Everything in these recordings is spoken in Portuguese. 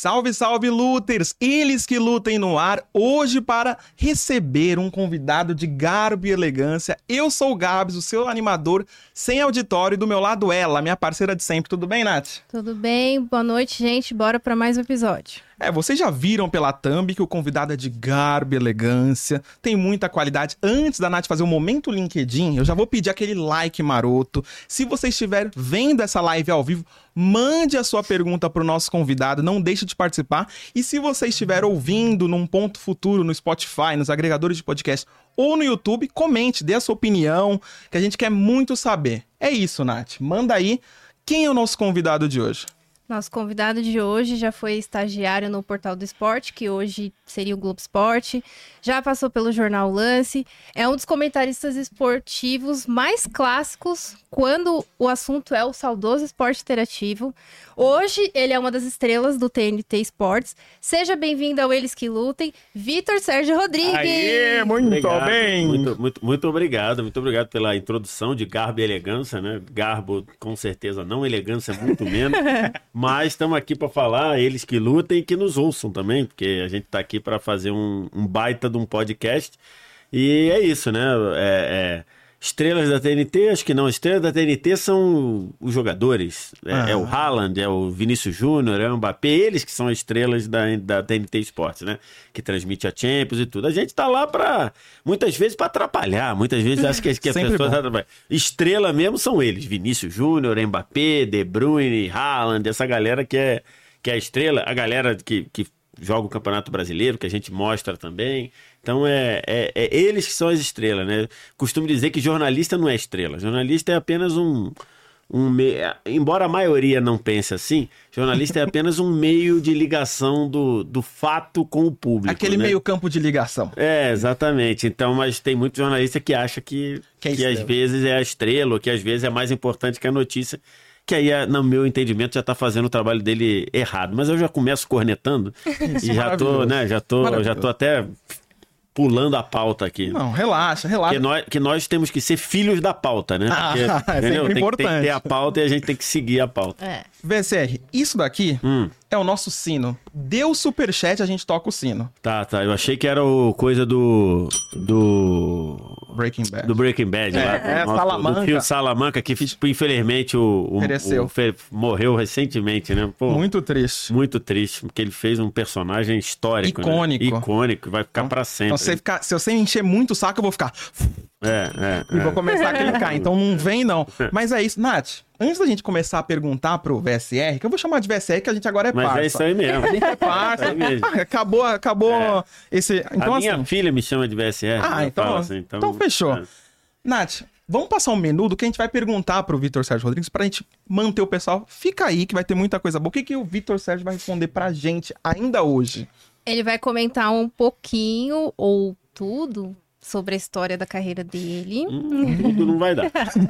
Salve, salve, luters! Eles que lutem no ar, hoje para receber um convidado de garbo e elegância. Eu sou o Gabs, o seu animador sem auditório, e do meu lado ela, minha parceira de sempre. Tudo bem, Nath? Tudo bem, boa noite, gente. Bora para mais um episódio. É, vocês já viram pela thumb que o convidado é de garbo elegância, tem muita qualidade. Antes da Nath fazer o momento LinkedIn, eu já vou pedir aquele like maroto. Se você estiver vendo essa live ao vivo, mande a sua pergunta para o nosso convidado, não deixe de participar. E se você estiver ouvindo num ponto futuro no Spotify, nos agregadores de podcast ou no YouTube, comente, dê a sua opinião, que a gente quer muito saber. É isso, Nath. Manda aí. Quem é o nosso convidado de hoje? Nosso convidado de hoje já foi estagiário no Portal do Esporte, que hoje seria o Globo Esporte, já passou pelo Jornal Lance, é um dos comentaristas esportivos mais clássicos quando o assunto é o saudoso esporte interativo. Hoje ele é uma das estrelas do TNT Esportes. Seja bem-vindo ao Eles que Lutem, Vitor Sérgio Rodrigues. Aê, muito Obrigado, bem! Muito, muito, muito obrigado, muito obrigado pela introdução de garbo e elegância, né? Garbo, com certeza, não elegância, muito menos. Mas estamos aqui para falar, eles que lutem e que nos ouçam também, porque a gente está aqui para fazer um, um baita de um podcast. E é isso, né? É, é, estrelas da TNT, acho que não. Estrelas da TNT são os jogadores. É, Ah. é o Haaland, é o Vinícius Júnior, é o Mbappé, eles que são as estrelas da, da TNT Esportes, né? Que transmite a Champions e tudo. A gente tá lá para muitas vezes para atrapalhar, muitas vezes acho que, que as pessoas. Estrela mesmo são eles, Vinícius Júnior, Mbappé, De Bruyne, Haaland, essa galera que é que é a estrela, a galera que, que joga o Campeonato Brasileiro, que a gente mostra também. Então é, é, é eles que são as estrelas, né? Costumo dizer que jornalista não é estrela. Jornalista é apenas um. um me... Embora a maioria não pense assim, jornalista é apenas um meio de ligação do, do fato com o público. Aquele né? meio campo de ligação. É, exatamente. Então, mas tem muito jornalista que acha que, Que é que às vezes é a estrela, ou que às vezes é mais importante que a notícia. Que aí, é, no meu entendimento, já tá fazendo o trabalho dele errado. Mas eu já começo cornetando e já tô, né? Já tô, já tô até pulando a pauta aqui. Não, relaxa, relaxa. Que nós, que nós temos que ser filhos da pauta, né? Ah, Porque, é sempre Tem, tem que importante. ter a pauta e a gente tem que seguir a pauta. É. VSR, isso daqui Hum. é o nosso sino. Deu superchat, a gente toca o sino. Tá, tá. Eu achei que era o coisa do. Do. Breaking Bad. Do Breaking Bad, É, lá, é, nosso- Salamanca. do Phil Salamanca, que infelizmente o, o, Pereceu. o fe- morreu recentemente, né? Pô, muito... Muito triste. triste, porque ele fez um personagem histórico. né? Icônico. Icônico, vai ficar pra sempre. Então, se você, ficar, se você encher muito o saco, eu vou ficar. É, é, E é. vou começar a clicar. Então não vem, não. Mas é isso. Nath, antes da gente começar a perguntar pro VSR, que eu vou chamar de VSR, que a gente agora é Mas parça. é isso aí mesmo. A gente é parça. É mesmo. Acabou acabou É. esse. Então, a minha assim. filha me chama de VSR. Ah, então, assim, então, fechou. é. Nath, vamos passar um menu do que a gente vai perguntar pro Vitor Sérgio Rodrigues pra gente manter o pessoal. Fica aí que vai ter muita coisa boa. O que, que o Vitor Sérgio vai responder pra gente ainda hoje? Ele vai comentar um pouquinho ou tudo sobre a história da carreira dele. Hum, Tudo não vai dar. Tudo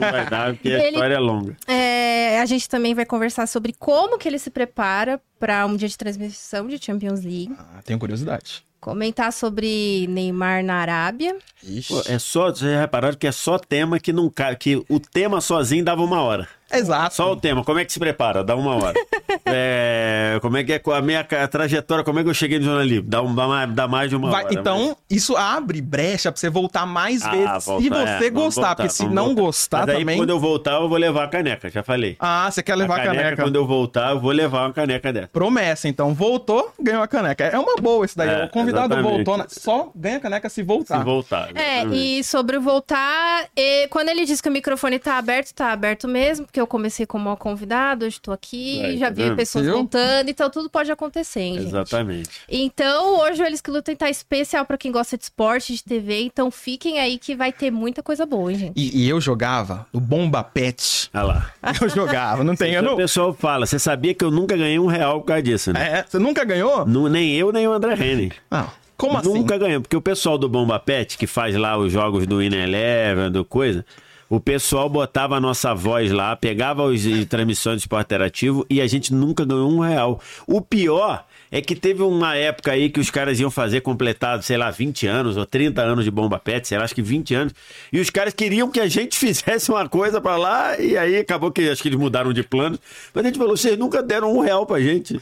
não vai dar, porque a Ele- história é longa. É, a gente também vai conversar sobre como que ele se prepara para um dia de transmissão de Champions League. Ah, tenho curiosidade. Comentar sobre Neymar na Arábia. Ixi. Pô, é só, vocês já repararam que é só tema que não que o tema sozinho dava uma hora. Exato. Só o tema, como é que se prepara? Dá uma hora. É, como é que é com a minha trajetória, como é que eu cheguei no jornalismo? Dá, um, dá, mais, dá mais de uma Vai- hora. então, isso abre brecha pra você voltar mais Ah, vezes. voltar, se é, você vamos gostar, voltar, porque se não voltar. gostar Mas aí, também. quando eu voltar, eu vou levar a caneca, já falei. Ah, você quer levar a a caneca, caneca. quando eu voltar, eu vou levar uma caneca dessa. Promessa, então. Voltou, ganhou a caneca. É uma boa isso daí. É, o convidado exatamente. voltou, né? só ganha a caneca se voltar. Se voltar. É, exatamente. e sobre o voltar, e quando ele diz que o microfone tá aberto, tá aberto mesmo, porque eu comecei como uma convidada, hoje tô aqui, Aí, já tá vi vendo? pessoas Viu? contando, então tudo pode acontecer, hein, gente? Exatamente. Então, hoje o Eles que Lutem tá especial pra quem gosta de esporte, de TV, então fiquem aí que vai ter muita coisa boa, hein, gente? E, e eu jogava no Bomba Pet. Olha lá. Eu jogava, não tem. Eu não... O pessoal fala, você sabia que eu nunca ganhei um real por causa disso, né? É, você nunca ganhou? Nu- Nem eu, nem o André Henning. Não. Como assim? Nunca ganhamos, porque o pessoal do Bomba Pet, que faz lá os jogos do In Eleven, do coisa, o pessoal botava a nossa voz lá, pegava os e transmissões de esporte interativo e a gente nunca ganhou um real. O pior é que teve uma época aí que os caras iam fazer completado, sei lá, 20 anos ou 30 anos de Bomba Pet, sei lá, acho que 20 anos, e os caras queriam que a gente fizesse uma coisa pra lá e aí acabou que acho que eles mudaram de plano, mas a gente falou, vocês nunca deram um real pra gente.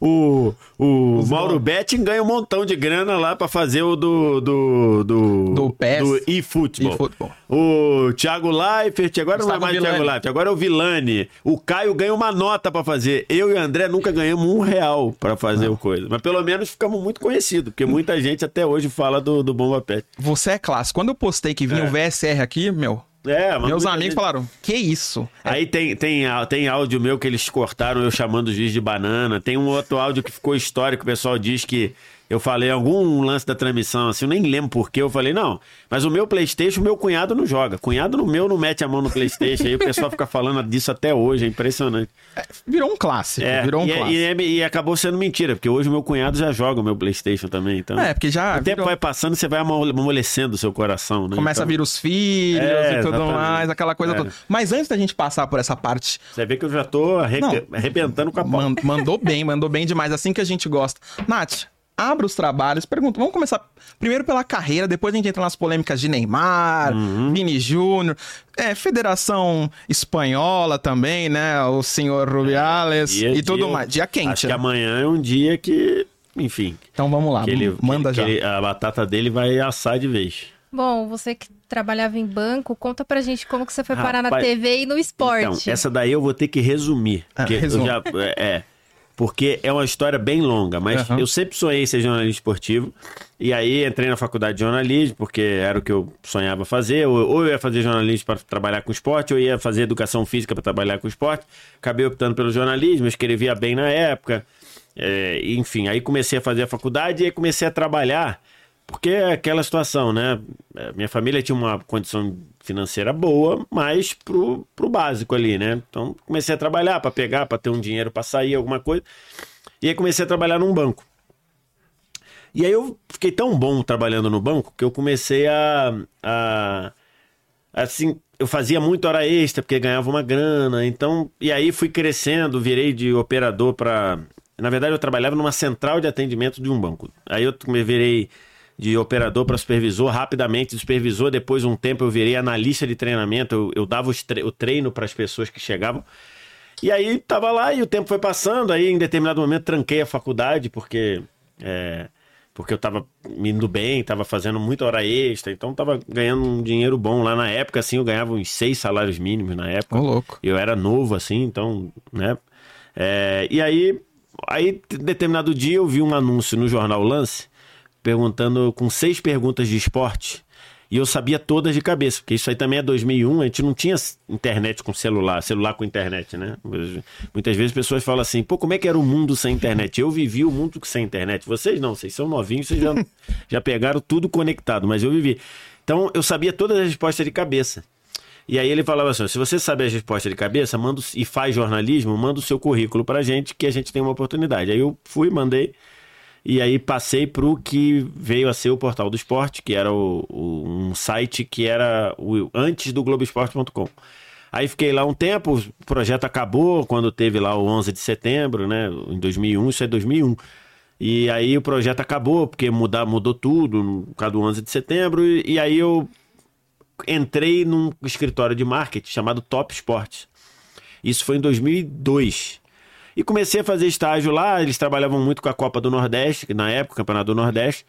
O, o Mauro Betting ganha um montão de grana lá pra fazer o do. Do, do, Do PES. do eFootball. eFootball. O Thiago Leifert, agora não é Gustavo mais Thiago Villani. Leifert, agora é o Vilani. O Caio ganha uma nota pra fazer. Eu e o André nunca ganhamos um real pra fazer o coisa. Mas pelo menos ficamos muito conhecidos, porque muita gente até hoje fala do, do Bomba Pet. Você é clássico. Quando eu postei que vinha o VSR aqui, meu, É, meus amigos gente- falaram: Que isso? Aí tem, tem, á- tem áudio meu que eles cortaram eu chamando o juiz de banana. Tem um outro áudio que ficou histórico. O pessoal diz que eu falei algum lance da transmissão, assim, eu nem lembro porquê. Eu falei, não, mas o meu PlayStation, meu cunhado não joga. Cunhado no meu não mete a mão no PlayStation. Aí o pessoal fica falando disso até hoje, é impressionante. Virou um clássico. É, virou um e, é- clássico. e, é- e acabou sendo mentira, porque hoje o meu cunhado já joga o meu PlayStation também. Então, É, porque já o tempo virou- vai passando, você vai amole- amolecendo o seu coração, né? Começa a Então, vir os filhos É, e tudo exatamente. mais, aquela coisa É. toda. Mas antes da gente passar por essa parte, Você vê que eu já tô arre- Não. arrebentando com a man- mandou bem, mandou bem demais, assim que a gente gosta. Nath, abra os trabalhos, pergunta. Vamos começar primeiro pela carreira, depois a gente entra nas polêmicas de Neymar, Uhum. Vini Júnior, é, Federação Espanhola também, né? O senhor Rubiales Dia- e tudo dia- mais. Dia quente, Acho que né? amanhã é um dia que, enfim, Então vamos lá, que ele, manda que já. ele- a batata dele vai assar de vez. Bom, você que trabalhava em banco, conta pra gente como que você foi parar na Rapaz, TV e no esporte. Então, essa daí eu vou ter que resumir. Ah, resume. já, é, porque é uma história bem longa, mas Aham. eu sempre sonhei ser jornalista esportivo. E aí entrei na faculdade de jornalismo, porque era o que eu sonhava fazer. Ou, eu ia fazer jornalismo para trabalhar com esporte, ou ia fazer educação física para trabalhar com esporte. Acabei optando pelo jornalismo, escrevia bem na época. É, enfim, aí comecei a fazer a faculdade e aí comecei a trabalhar. Porque é aquela situação, né? É, Minha família tinha uma condição financeira boa, mas pro, pro básico ali, né? Então comecei a trabalhar para pegar, para ter um dinheiro para sair, alguma coisa. E aí comecei a trabalhar num banco. E aí eu fiquei tão bom trabalhando no banco que eu comecei a, a assim, eu fazia muita hora extra porque ganhava uma grana, então, e aí fui crescendo, virei de operador para, na verdade eu trabalhava numa central de atendimento de um banco. Aí eu virei de operador para supervisor, rapidamente de supervisor, depois de um tempo eu virei analista de treinamento, eu, eu dava tre- o treino para as pessoas que chegavam. E aí tava lá e o tempo foi passando, aí em determinado momento tranquei a faculdade porque é, porque eu tava me indo bem, tava fazendo muita hora extra, então tava ganhando um dinheiro bom lá na época, assim, eu ganhava uns seis salários mínimos na época. Ô, louco. Eu era novo, assim, então, né? É, e aí, aí, determinado dia, eu vi um anúncio no jornal Lance perguntando com seis perguntas de esporte. E eu sabia todas de cabeça, porque isso aí também é 2001, a gente não tinha internet com celular, celular com internet, né? Muitas vezes pessoas falam assim, pô, como é que era o mundo sem internet? Eu vivi o mundo sem internet. Vocês não, vocês são novinhos, vocês já, já pegaram tudo conectado, mas eu vivi. Então, eu sabia todas as respostas de cabeça. E aí ele falava assim: se você sabe as respostas de cabeça, manda e faz jornalismo, manda o seu currículo pra gente, que a gente tem uma oportunidade. Aí eu fui, mandei. E aí passei pro que veio a ser o Portal do Esporte, que era o, o- um site que era o, antes do Globoesporte.com. Aí fiquei lá um tempo, o projeto acabou quando teve lá o 11 de setembro, né? Em 2001, isso é 2001. E aí o projeto acabou, porque mudar, mudou tudo, no caso do 11 de setembro. E, e aí eu entrei num escritório de marketing chamado Top Sports. Isso foi em 2002. E comecei a fazer estágio lá, eles trabalhavam muito com a Copa do Nordeste, na época, o Campeonato do Nordeste.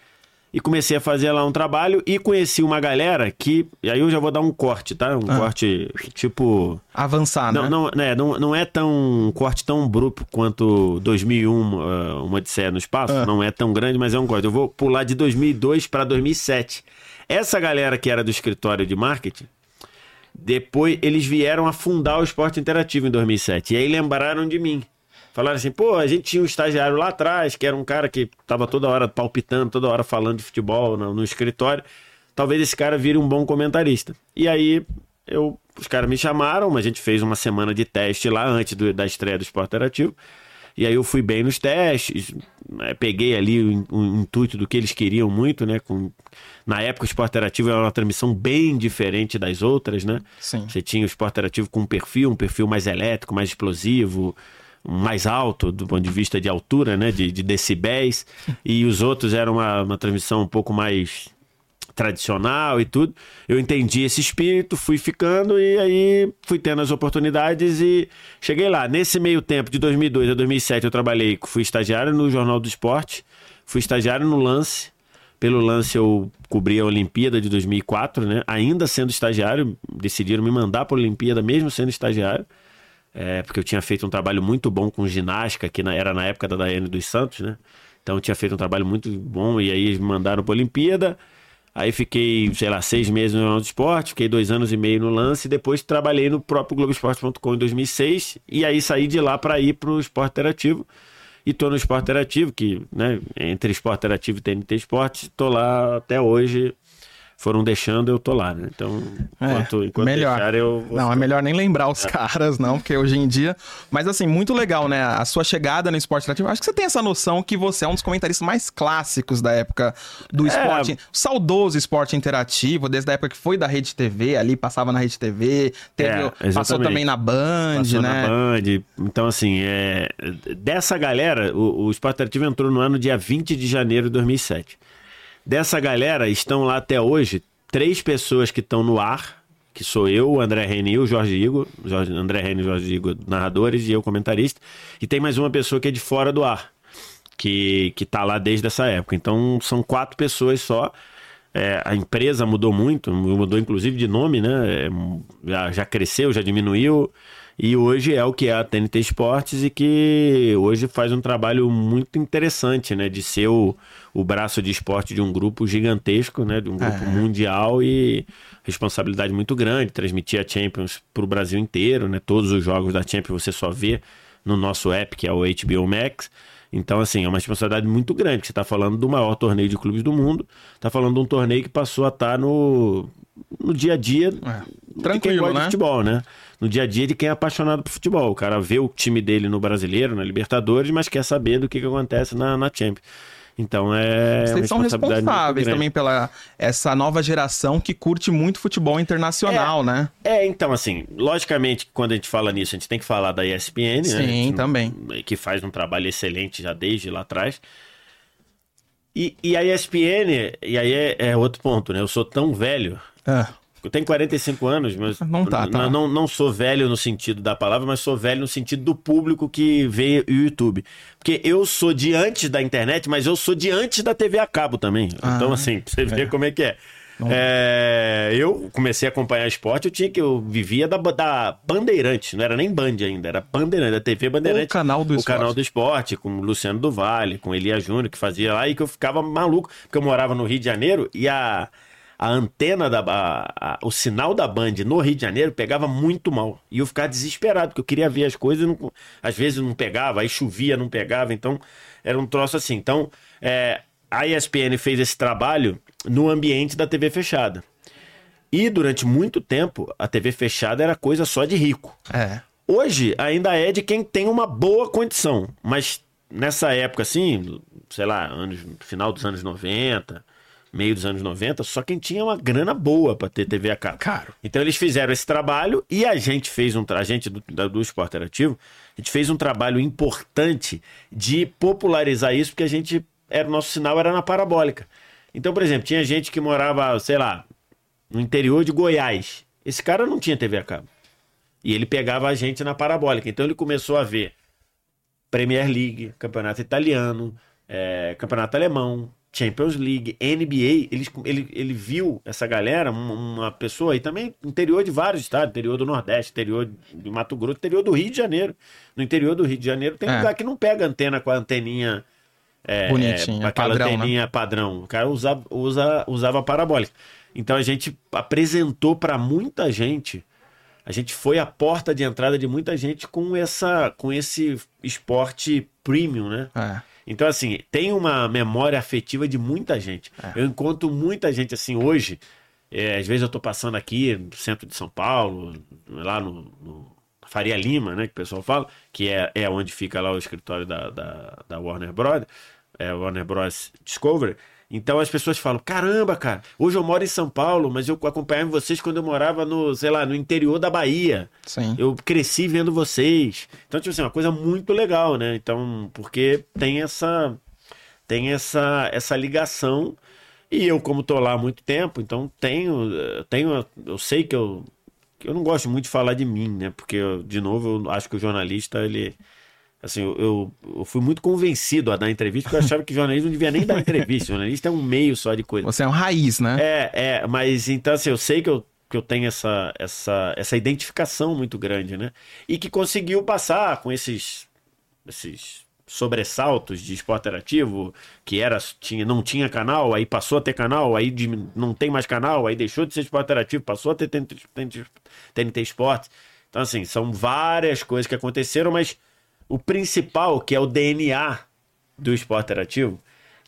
E comecei a fazer lá um trabalho e conheci uma galera que. E aí eu já vou dar um corte, tá? Um corte tipo. Avançar, né? Não, não, né, não, não é tão um corte tão bruto quanto 2001, uh, uma Odisseia no Espaço. Não é tão grande, mas é um corte. Eu vou pular de 2002 para 2007. Essa galera que era do escritório de marketing, depois eles vieram a fundar o Esporte Interativo em 2007. E aí lembraram de mim. Falaram assim, pô, a gente tinha um estagiário lá atrás, que era um cara que tava toda hora palpitando, toda hora falando de futebol no, no escritório. Talvez esse cara vire um bom comentarista. E aí eu, os caras me chamaram, a gente fez uma semana de teste lá antes do- da estreia do Esporte Interativo. E aí eu fui bem nos testes, né, peguei ali o, o intuito do que eles queriam muito, né? Com, na época o Esporte Interativo era uma transmissão bem diferente das outras, né? Sim. Você tinha o Esporte Interativo com um perfil, um perfil mais elétrico, mais explosivo, mais alto do ponto de vista de altura, né? De, de decibéis. E os outros eram uma, uma transmissão um pouco mais tradicional e tudo. Eu entendi esse espírito, fui ficando e aí fui tendo as oportunidades e cheguei lá. Nesse meio tempo, de 2002 a 2007, eu trabalhei, fui estagiário no Jornal do Esporte, fui estagiário no Lance. Pelo Lance eu cobri a Olimpíada de 2004, né? Ainda sendo estagiário, decidiram me mandar para a Olimpíada mesmo sendo estagiário. É, porque eu tinha feito um trabalho muito bom com ginástica, que na, era na época da Daiane dos Santos, né? Então eu tinha feito um trabalho muito bom e aí me mandaram para Olimpíada. Aí fiquei, sei lá, seis meses no Jornal do Esporte, fiquei dois anos e meio no lance, e depois trabalhei no próprio Globoesporte.com em 2006, e aí saí de lá para ir para o Esporte Interativo. E tô no Esporte Interativo, que, né, entre Esporte Interativo e TNT Esporte, tô lá até hoje foram deixando, eu tô lá, né? Então, enquanto, é, enquanto melhor. deixar, eu. Não, é melhor nem lembrar os é. caras, não, porque hoje em dia. Mas assim, muito legal, né? A sua chegada no esporte interativo. Acho que você tem essa noção que você é um dos comentaristas mais clássicos da época do é. esporte. Saudoso esporte interativo, desde a época que foi da Rede TV, ali passava na Rede TV, teve, é, passou também na Band, passou né? Na Band. Então, assim, é... dessa galera, o, o esporte interativo entrou no ano dia 20 de janeiro de 2007. Dessa galera, estão lá até hoje três pessoas que estão no ar, que sou eu, o André Reni o Jorge Igor. Jorge, André Reni e Jorge Igor, narradores, e eu, comentarista. E tem mais uma pessoa que é de fora do ar, que, que tá lá desde essa época. Então, são quatro pessoas só. É, a empresa mudou muito, mudou inclusive de nome, né? É, já, já cresceu, já diminuiu. E hoje é o que é a TNT Esportes e que hoje faz um trabalho muito interessante, né? De ser o, o braço de esporte de um grupo gigantesco, né? De um grupo é. mundial e responsabilidade muito grande. Transmitir a Champions para o Brasil inteiro, né? Todos os jogos da Champions você só vê no nosso app, que é o HBO Max. Então, assim, é uma responsabilidade muito grande. Você está falando do maior torneio de clubes do mundo, está falando de um torneio que passou a estar tá no, no dia a dia é. Tranquilo, né? de futebol, né? No dia a dia de quem é apaixonado por futebol. O cara vê o time dele no Brasileiro, na Libertadores, mas quer saber do que, que acontece na, na Champions. Então é. Vocês são responsáveis também pela essa nova geração que curte muito futebol internacional, é, né? É, então, assim, logicamente, quando a gente fala nisso, a gente tem que falar da ESPN, Sim, né? Sim, também. Que faz um trabalho excelente já desde lá atrás. E, e a ESPN, e aí é, é outro ponto, né? Eu sou tão velho. É. Eu tenho 45 anos, mas não, tá, tá. Não, não sou velho no sentido da palavra, mas sou velho no sentido do público que vê o YouTube. Porque eu sou de antes da internet, mas eu sou de antes da TV a cabo também. Ah, então, assim, pra você é. ver como é que é. É, eu comecei a acompanhar esporte, eu tinha que eu vivia da, da Bandeirantes, não era nem Band ainda, era Bandeirante, da TV Bandeirante. O canal do o esporte. canal do esporte, com o Luciano do Vale, com Elia Júnior, que fazia lá, e que eu ficava maluco, porque eu morava no Rio de Janeiro e a a antena da a, a, o sinal da Band no Rio de Janeiro pegava muito mal. E eu ficava desesperado, porque eu queria ver as coisas, não, às vezes não pegava, aí chovia, não pegava, então era um troço assim. Então, é, a ESPN fez esse trabalho no ambiente da TV fechada. E durante muito tempo, a TV fechada era coisa só de rico. É. Hoje ainda é de quem tem uma boa condição, mas nessa época assim, sei lá, anos, final dos anos 90, meio dos anos 90, só quem tinha uma grana boa para ter TV a cabo. Caro. Então eles fizeram esse trabalho e a gente fez um a gente do, do Esporte Interativo, a gente fez um trabalho importante de popularizar isso, porque a gente era o nosso sinal era na parabólica. Então, por exemplo, tinha gente que morava, sei lá, no interior de Goiás. Esse cara não tinha TV a cabo. E ele pegava a gente na parabólica. Então ele começou a ver Premier League, Campeonato Italiano, é, Campeonato Alemão, Champions League, NBA, ele, ele, ele viu essa galera, uma, pessoa aí também, interior de vários estados, interior do Nordeste, interior de Mato Grosso, interior do Rio de Janeiro. No interior do Rio de Janeiro tem é. lugar que não pega antena com a anteninha. É, Bonitinha, aquela padrão, né? anteninha né? padrão. O cara usa, usa, usava parabólica. Então a gente apresentou para muita gente, a gente foi a porta de entrada de muita gente com, essa, com esse esporte premium, né? É. Então, assim, tem uma memória afetiva de muita gente. É. Eu encontro muita gente, assim, hoje. É, às vezes eu tô passando aqui no centro de São Paulo, lá no, no Faria Lima, né, que o pessoal fala, que é, é onde fica lá o escritório da, da, da Warner Bros., é, Warner Bros. Discovery. Então as pessoas falam: caramba, cara, hoje eu moro em São Paulo, mas eu acompanhava vocês quando eu morava no, sei lá, no interior da Bahia. Sim. Eu cresci vendo vocês. Então, tipo assim, uma coisa muito legal, né? Então, porque tem essa tem essa, essa ligação E eu, como tô lá há muito tempo, então tenho, tenho eu sei que eu, eu não gosto muito de falar de mim, né? Porque, de novo, eu acho que o jornalista, ele. Assim, eu, eu fui muito convencido a dar entrevista, porque eu achava que jornalista não devia nem dar entrevista. jornalista é um meio só de coisa. Você é um raiz, né? É, é, mas então, assim, eu sei que eu, que eu tenho essa, essa, essa identificação muito grande, né? E que conseguiu passar com esses, esses sobressaltos de esporte interativo, que era, tinha, não tinha canal, aí passou a ter canal, aí de, não tem mais canal, aí deixou de ser esporte interativo, passou a ter TNT, TNT, TNT Esporte. Então, assim, são várias coisas que aconteceram, mas o principal, que é o DNA do esporte interativo,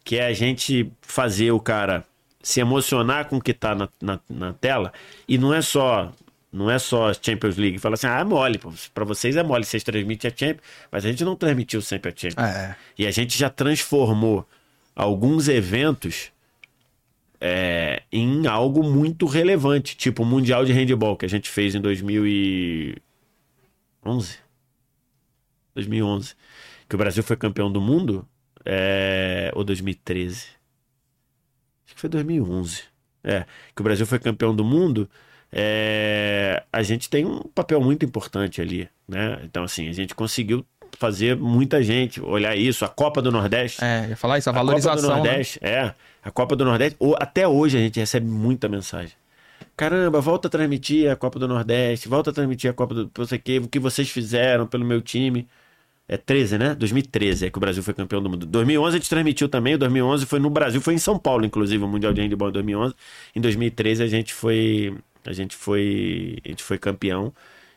que é a gente fazer o cara se emocionar com o que está na, na, na, tela, e não é só não é só Champions League. Fala assim, ah, é mole, para vocês é mole, vocês transmitem a Champions, mas a gente não transmitiu sempre a Champions. É. E a gente já transformou alguns eventos é, em algo muito relevante, tipo o Mundial de Handball, que a gente fez em 2011. 2011. Que o Brasil foi campeão do mundo, é, ou 2013. Acho que foi 2011. É, que o Brasil foi campeão do mundo é, a gente tem um papel muito importante ali, né? Então, assim, a gente conseguiu fazer muita gente olhar isso. A Copa do Nordeste. É, ia falar isso, a valorização. A Copa do né? Nordeste, né? é. A Copa do Nordeste, até hoje a gente recebe muita mensagem. Caramba, volta a transmitir a Copa do Nordeste, volta a transmitir a Copa do. Não sei o que, o que vocês fizeram pelo meu time. É 13, né? 2013 é que o Brasil foi campeão do mundo. 2011 a gente transmitiu também. 2011 foi no Brasil, foi em São Paulo, inclusive, o Mundial de Handball em 2011. Em 2013 a gente foi a gente foi, a gente foi campeão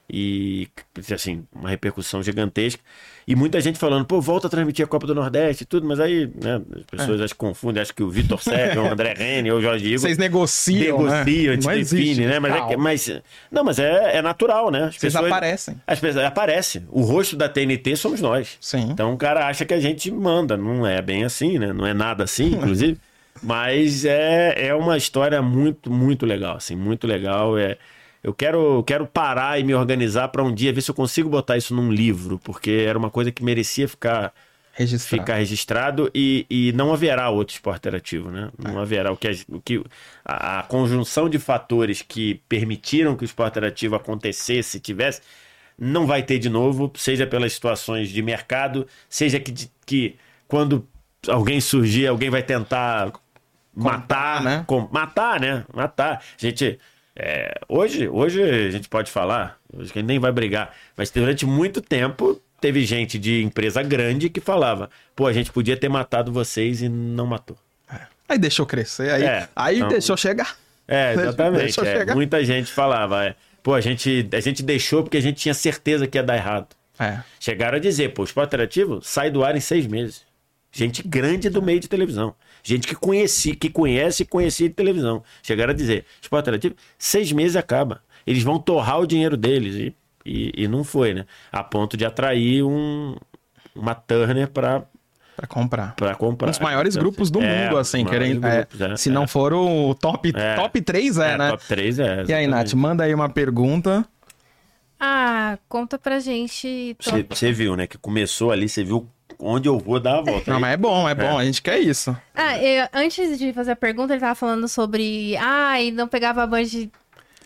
e assim, uma repercussão gigantesca. E muita gente falando, pô, volta a transmitir a Copa do Nordeste e tudo, mas aí, né, as pessoas é. confundem, acho que o Vitor Sérgio, o André Rene ou o Jorge Igor. Vocês negociam. Negociam, né? a gente define, né? Mas, é, mas, não, mas é, é natural, né? As Vocês pessoas, aparecem. As pessoas aparecem. O rosto da TNT somos nós. Sim. Então o cara acha que a gente manda. Não é bem assim, né? Não é nada assim, inclusive. Mas é, é uma história muito, muito legal, assim, muito legal. É, eu quero, quero parar e me organizar para um dia ver se eu consigo botar isso num livro, porque era uma coisa que merecia ficar registrado, ficar registrado e, e não haverá outro esporte interativo, né? Não é. haverá o que, o que a, a, conjunção de fatores que permitiram que o esporte interativo acontecesse, tivesse, não vai ter de novo, seja pelas situações de mercado, seja que, que quando alguém surgir, alguém vai tentar matar, né? Com, matar, né? Matar. Gente, é, hoje, hoje a gente pode falar, hoje a gente nem vai brigar, mas durante muito tempo teve gente de empresa grande que falava, pô, a gente podia ter matado vocês e não matou. É. Aí deixou crescer, aí, é, aí então, deixou chegar. É, exatamente. É. Chegar. Muita gente falava, é, pô, a gente, a gente deixou porque a gente tinha certeza que ia dar errado. É. Chegaram a dizer, pô, o esporte interativo sai do ar em seis meses. Gente grande do meio de televisão. Gente que conheci, que conhece e conhecia de televisão. Chegaram a dizer, esporte interativo, seis meses acaba. Eles vão torrar o dinheiro deles. E, e, e não foi, né? A ponto de atrair um, uma Turner para para comprar. Para comprar. Um dos maiores então, grupos do é, mundo, assim, querem, grupos, é, se é. não for o top, é. top 3, é, é, né? Top 3 é. Exatamente. E aí, Nath, manda aí uma pergunta. Ah, conta pra gente. Você viu, né? Que começou ali, você viu onde eu vou dar a volta. Não, mas é bom, é bom, é. a gente quer isso. Ah, eu, antes de fazer a pergunta, ele tava falando sobre. Ah, e não pegava a Band.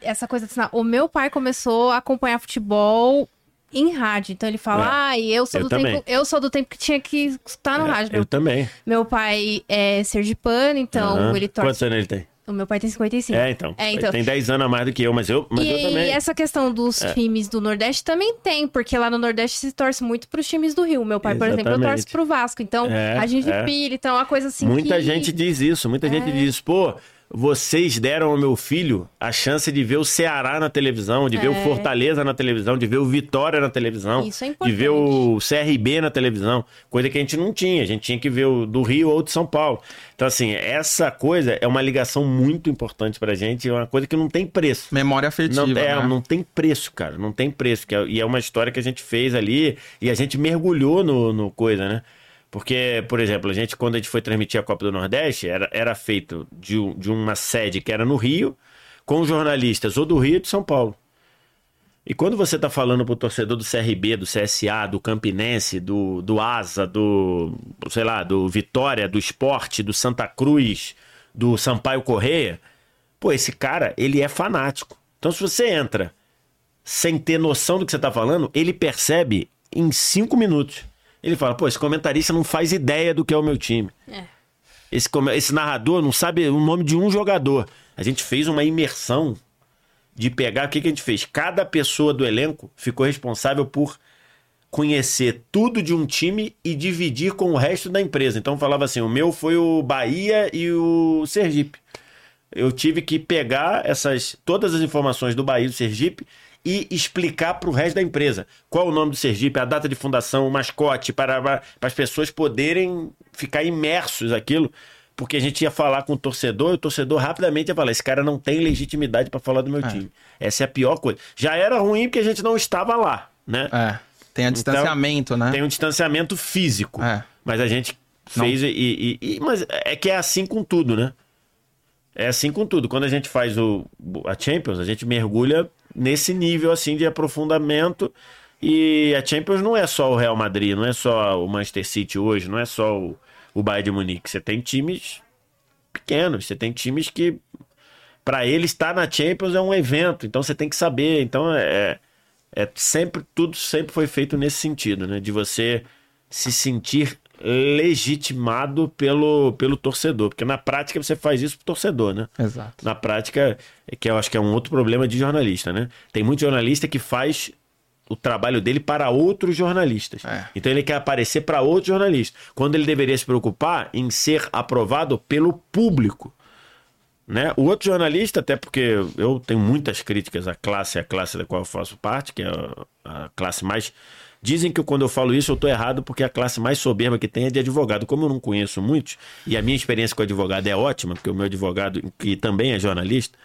Essa coisa assim. O meu pai começou a acompanhar futebol em rádio. Então ele fala, é. ah, eu sou eu do também. tempo, eu sou do tempo que tinha que estar no é, rádio. Eu meu, também. Meu pai é sergipano, então uhum. ele torce. Quantos anos ele tem? O meu pai tem 55. É, então. É, então. Tem 10 anos a mais do que eu, mas eu, mas e, eu também. E essa questão dos é. times do Nordeste também tem, porque lá no Nordeste se torce muito pros times do Rio. Meu pai, Exatamente. por exemplo, eu torço pro Vasco. Então, é, a gente é. pilha, então é uma coisa assim. Muita que... gente diz isso, muita gente é. diz, pô vocês deram ao meu filho a chance de ver o Ceará na televisão, de é. ver o é. Fortaleza na televisão, de ver o Vitória na televisão, é de ver o CRB na televisão, coisa que a gente não tinha, a gente tinha que ver o do Rio ou de São Paulo. Então, assim, essa coisa é uma ligação muito importante pra gente, é uma coisa que não tem preço. Memória afetiva. Não, é, né? não tem preço, cara, não tem preço. É, e é uma história que a gente fez ali e a gente mergulhou no, no coisa, né? Porque, por exemplo, a gente, quando a gente foi transmitir a Copa do Nordeste, era, era feito de, de uma sede que era no Rio, com jornalistas ou do Rio ou de São Paulo. E quando você está falando para o torcedor do CRB, do CSA, do Campinense, do, do Asa, do, sei lá, do Vitória, do Esporte, do Santa Cruz, do Sampaio Correia, pô, esse cara, ele é fanático. Então, se você entra sem ter noção do que você tá falando, ele percebe em cinco minutos. Ele fala, pô, esse comentarista não faz ideia do que é o meu time. É. Esse, esse narrador não sabe o nome de um jogador. A gente fez uma imersão de pegar. O que, que a gente fez? Cada pessoa do elenco ficou responsável por conhecer tudo de um time e dividir com o resto da empresa. Então falava assim: o meu foi o Bahia e o Sergipe. Eu tive que pegar essas todas as informações do Bahia e do Sergipe e explicar para o resto da empresa qual o nome do Sergipe, a data de fundação, o mascote, para, para as pessoas poderem ficar imersos naquilo. Porque a gente ia falar com o torcedor e o torcedor rapidamente ia falar: esse cara não tem legitimidade para falar do meu time. Essa é a pior coisa. Já era ruim porque a gente não estava lá, né? É. Tem a distanciamento, né? Tem um distanciamento físico. É. Mas a gente fez e, e- e- Mas é que é assim com tudo, né? É assim com tudo. Quando a gente faz o, a Champions, a gente mergulha nesse nível assim de aprofundamento. E a Champions não é só o Real Madrid, não é só o Manchester City hoje, não é só o, o Bayern de Munique. Você tem times pequenos, você tem times que para ele estar na Champions é um evento, então você tem que saber. Então é, é sempre tudo sempre foi feito nesse sentido, né? De você se sentir legitimado pelo, pelo torcedor, porque na prática você faz isso pro torcedor, né? Exato. Na prática, é que eu acho que é um outro problema de jornalista, né? Tem muito jornalista que faz o trabalho dele para outros jornalistas. É. Então ele quer aparecer para outros jornalistas, quando ele deveria se preocupar em ser aprovado pelo público. Né? O outro jornalista, até porque eu tenho muitas críticas à classe, à classe da qual eu faço parte, que é a, a classe mais. Dizem que quando eu falo isso eu estou errado, porque a classe mais soberba que tem é de advogado. Como eu não conheço muitos, e a minha experiência com advogado é ótima, porque o meu advogado, que também é jornalista,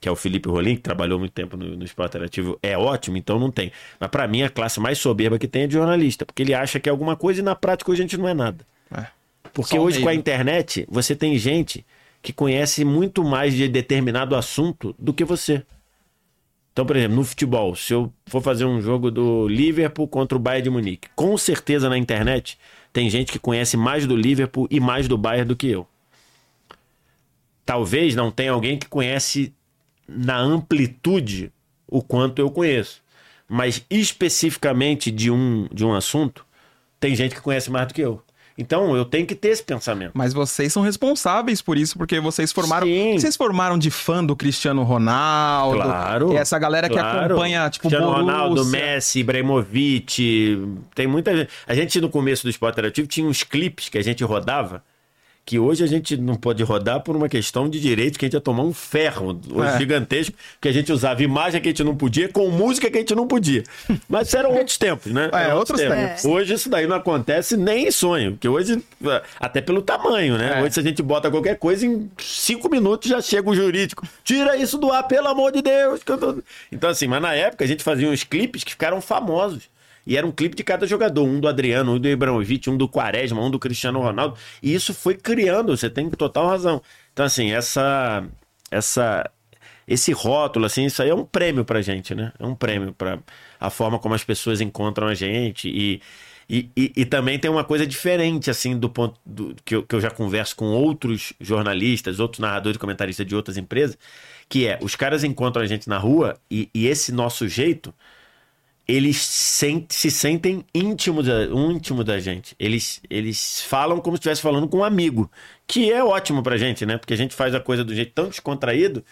que é o Felipe Rolim, que trabalhou muito tempo no, no Esporte Interativo, é ótimo, então não tem. Mas para mim, a classe mais soberba que tem é de jornalista, porque ele acha que é alguma coisa e na prática a gente não é nada. É. Porque Só hoje com a meio. internet, você tem gente que conhece muito mais de determinado assunto do que você. Então, por exemplo, no futebol, se eu for fazer um jogo do Liverpool contra o Bayern de Munique, com certeza na internet tem gente que conhece mais do Liverpool e mais do Bayern do que eu. Talvez não tenha alguém que conhece na amplitude o quanto eu conheço. Mas especificamente de um, de um assunto, tem gente que conhece mais do que eu. Então eu tenho que ter esse pensamento. Mas vocês são responsáveis por isso, porque vocês formaram. Sim. Vocês formaram de fã do Cristiano Ronaldo. Claro. E essa galera que claro. acompanha, tipo, Cristiano Borussia. Ronaldo, Messi, Ibrahimovic. Tem muita gente. A gente no começo do Esporte Interativo tinha uns clipes que a gente rodava. Que hoje a gente não pode rodar por uma questão de direito, que a gente ia tomar um ferro É. gigantesco, que a gente usava imagem que a gente não podia, com música que a gente não podia. Mas isso eram outros tempos, né? É, Eram outros tempos. Hoje isso daí não acontece nem em sonho, porque hoje, até pelo tamanho, né? É. Hoje se a gente bota qualquer coisa, em cinco minutos já chega o jurídico. Tira isso do ar, pelo amor de Deus. Então assim, mas na época a gente fazia uns clipes que ficaram famosos. E era um clipe de cada jogador, um do Adriano, um do Ibrahimovic, um do Quaresma, um do Cristiano Ronaldo. E isso foi criando, você tem total razão. Então assim, essa essa esse rótulo assim, isso aí é um prêmio pra gente, né? É um prêmio pra a forma como as pessoas encontram a gente e e, e, e também tem uma coisa diferente, assim, do ponto do, que, eu, que eu já converso com outros jornalistas, outros narradores e comentaristas de outras empresas, que é, os caras encontram a gente na rua e, e esse nosso jeito, eles se sentem íntimos da, íntimo da gente. Eles, eles falam como se estivesse falando com um amigo, que é ótimo pra gente, né? Porque a gente faz a coisa do jeito tão descontraído,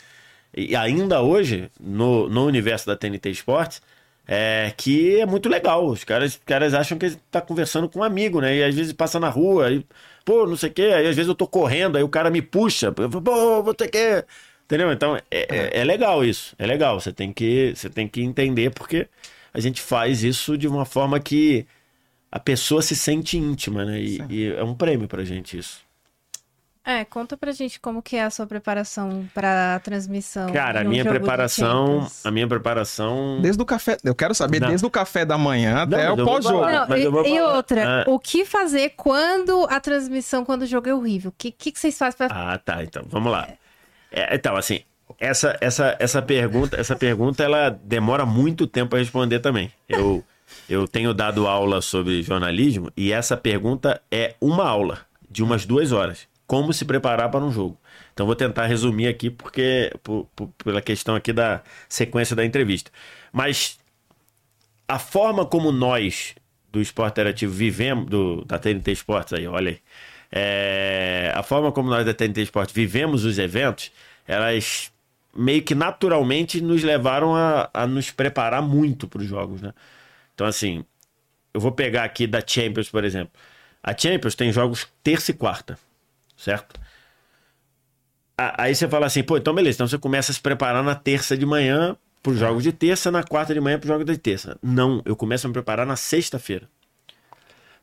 e ainda hoje, no, no universo da TNT Esportes, é que é muito legal. Os caras, os caras acham que tá conversando com um amigo, né? E às vezes passa na rua, e, pô, não sei o quê, aí às vezes eu tô correndo, aí o cara me puxa, pô, vou ter que. Entendeu? Então é, é, é legal isso. É legal. Você tem que, você tem que entender porque a gente faz isso de uma forma que a pessoa se sente íntima, né? E, e é um prêmio pra gente isso. É, conta pra gente como que é a sua preparação pra transmissão. Cara, a minha preparação, a minha preparação. Desde o café. Eu quero saber Não. desde o café da manhã até mas o pós-jogo. Não, e, e outra, Ah. o que fazer quando a transmissão, quando o jogo é horrível? O que, que, que vocês fazem pra. Ah, tá. Então, vamos lá. É, então, assim, essa, essa, essa pergunta, essa pergunta, ela demora muito tempo a responder também. Eu, eu tenho dado aula sobre jornalismo e essa pergunta é uma aula de umas duas horas. como se preparar para um jogo. Então vou tentar resumir aqui porque por, por, pela questão aqui da sequência da entrevista. Mas a forma como nós do esporte interativo vivemos, do, da TNT Esportes aí, olha aí. É, a forma como nós da TNT Esportes vivemos os eventos, elas meio que naturalmente nos levaram a, a nos preparar muito para os jogos, né? Então, assim, eu vou pegar aqui da Champions, por exemplo. A Champions tem jogos terça e quarta, certo? Aí você fala assim, pô, então beleza, então você começa a se preparar na terça de manhã para os jogos de terça, na quarta de manhã para os jogos de terça. Não, eu começo a me preparar na sexta-feira.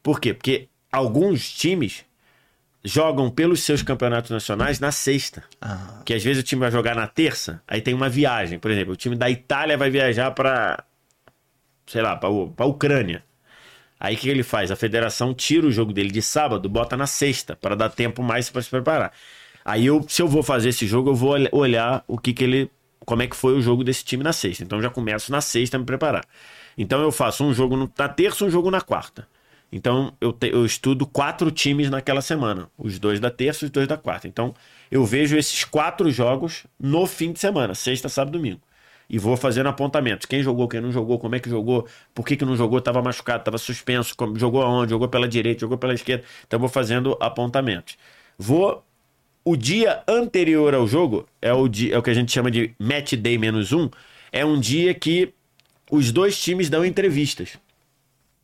Por quê? Porque alguns times jogam pelos seus campeonatos nacionais na sexta. Ah. Que às vezes o time vai jogar na terça, aí tem uma viagem. Por exemplo, o time da Itália vai viajar para, sei lá, para a Ucrânia. Aí o que ele faz? A federação tira o jogo dele de sábado, bota na sexta, para dar tempo mais para se preparar. Aí eu, se eu vou fazer esse jogo, eu vou olhar o que, que ele. Como é que foi o jogo desse time na sexta. Então já começo na sexta a me preparar. Então eu faço um jogo na terça, um jogo na quarta. Então eu, te, eu estudo quatro times naquela semana. Os dois da terça e os dois da quarta. Então eu vejo esses quatro jogos no fim de semana, sexta, sábado domingo e vou fazendo apontamentos. Quem jogou, quem não jogou, como é que jogou, por que, que não jogou, estava machucado, estava suspenso, jogou aonde, jogou pela direita, jogou pela esquerda. Então vou fazendo apontamentos. Vou. O dia anterior ao jogo é o, dia, é o que a gente chama de match day menos um. É um dia que os dois times dão entrevistas.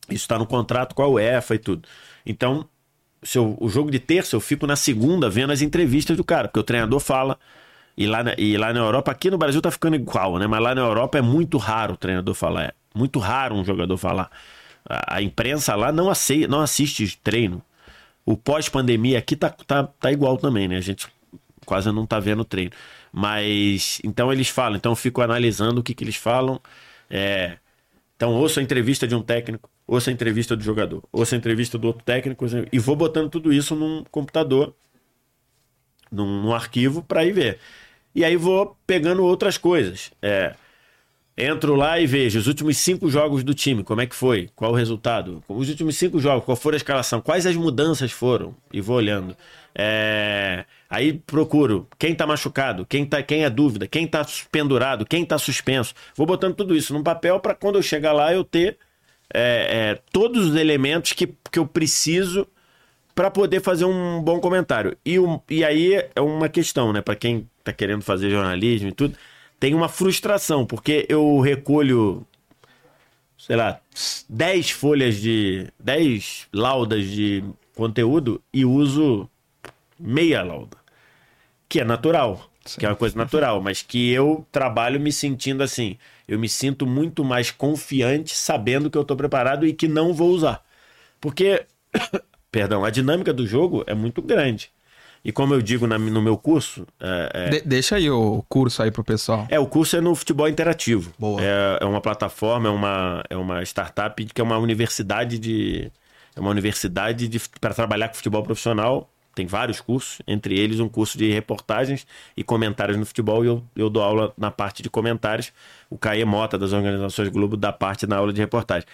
Isso está no contrato com a UEFA e tudo. Então, se eu, o jogo de terça, eu fico na segunda vendo as entrevistas do cara, porque o treinador fala, e lá, na, e lá na Europa, aqui no Brasil tá ficando igual, né? Mas lá na Europa é muito raro o treinador falar. É muito raro um jogador falar. A, a imprensa lá não, aceita, não assiste treino. O pós-pandemia aqui tá, tá, tá igual também, né? A gente quase não tá vendo treino. Mas então eles falam, então eu fico analisando o que, que eles falam. É, então ouço a entrevista de um técnico, ouço a entrevista do jogador, ouço a entrevista do outro técnico e vou botando tudo isso num computador, num, num arquivo para ir ver. E aí vou pegando outras coisas. É, entro lá e vejo os últimos cinco jogos do time, como é que foi, qual o resultado. Os últimos cinco jogos, qual foi a escalação, quais as mudanças foram, e vou olhando. É, aí procuro quem tá machucado, quem, tá, quem é dúvida, quem tá pendurado, quem tá suspenso. Vou botando tudo isso num papel para quando eu chegar lá eu ter é, é, todos os elementos que, que eu preciso para poder fazer um bom comentário. E, um, e aí é uma questão, né? Para quem tá querendo fazer jornalismo e tudo, tem uma frustração, porque eu recolho, sei lá, 10 folhas de. 10 laudas de conteúdo e uso meia lauda. Que é natural. Sim. Que é uma coisa natural, mas que eu trabalho me sentindo assim. Eu me sinto muito mais confiante sabendo que eu estou preparado e que não vou usar. Porque perdão, a dinâmica do jogo é muito grande. E como eu digo na, no meu curso. É, é... De, deixa aí o curso aí pro pessoal. É, o curso é no futebol interativo. Boa. É, é uma plataforma, é uma, é uma startup que é uma universidade de. É uma universidade para trabalhar com futebol profissional. Tem vários cursos, entre eles um curso de reportagens e comentários no futebol. E eu, eu dou aula na parte de comentários. O Caê Mota, das organizações Globo, dá parte na aula de reportagem.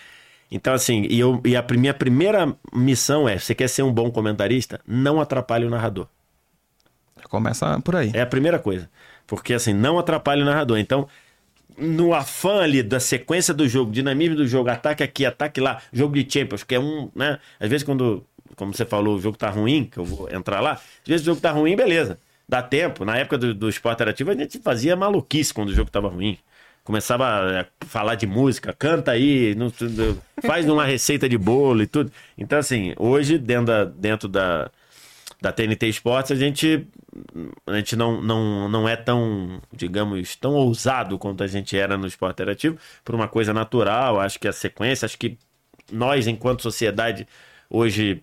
Então, assim, e, eu, e a minha primeira missão é: você quer ser um bom comentarista? Não atrapalhe o narrador. Começa por aí. É a primeira coisa. Porque, assim, não atrapalhe o narrador. Então, no afã ali da sequência do jogo, dinamismo do jogo, ataque aqui, ataque lá, jogo de Champions, que é um, né? Às vezes, quando, como você falou, o jogo tá ruim, que eu vou entrar lá, às vezes o jogo tá ruim, beleza. Dá tempo. Na época do, do esporte interativo, a gente fazia maluquice quando o jogo tava ruim começava a falar de música, canta aí, não, faz uma receita de bolo e tudo. Então, assim, hoje, dentro da, dentro da, da TNT Esportes, a gente, a gente não, não, não é tão, digamos, tão ousado quanto a gente era no esporte interativo, por uma coisa natural, acho que a sequência, acho que nós, enquanto sociedade, hoje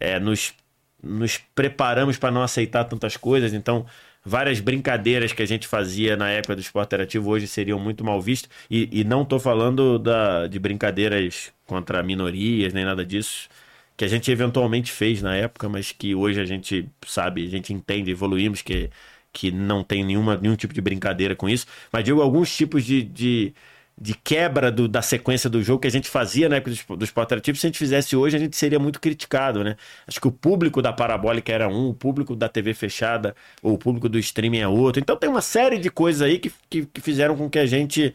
é, nos, nos preparamos para não aceitar tantas coisas, então várias brincadeiras que a gente fazia na época do esporte interativo hoje seriam muito mal vistas. E, e não estou falando da, de brincadeiras contra minorias, nem nada disso, que a gente eventualmente fez na época, mas que hoje a gente sabe, a gente entende, evoluímos, que, que não tem nenhuma, nenhum tipo de brincadeira com isso. Mas digo alguns tipos de, de de quebra do, da sequência do jogo que a gente fazia na época do, do esporte interativo, se a gente fizesse hoje, a gente seria muito criticado, né? Acho que o público da parabólica era um, o público da TV fechada, ou o público do streaming é outro. Então tem uma série de coisas aí que, que, que fizeram com que a gente.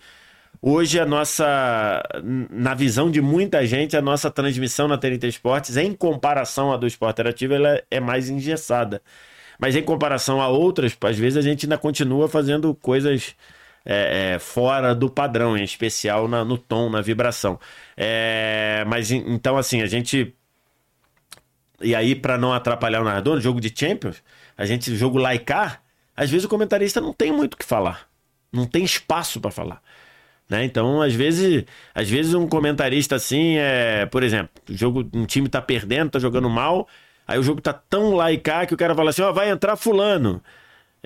Hoje, a nossa. Na visão de muita gente, a nossa transmissão na TNT Esportes, em comparação à do esporte interativo, ela é mais engessada. Mas em comparação a outras, às vezes a gente ainda continua fazendo coisas é, é, fora do padrão, em especial na, no tom, na vibração. É, mas então, assim, a gente. E aí, para não atrapalhar o narrador, no jogo de Champions, a gente, jogo laicar, às vezes o comentarista não tem muito o que falar. Não tem espaço para falar. Né? Então, às vezes, às vezes um comentarista assim, é, por exemplo, o jogo, um time tá perdendo, tá jogando mal, aí o jogo tá tão laicar que o cara fala assim, ó, oh, vai entrar fulano.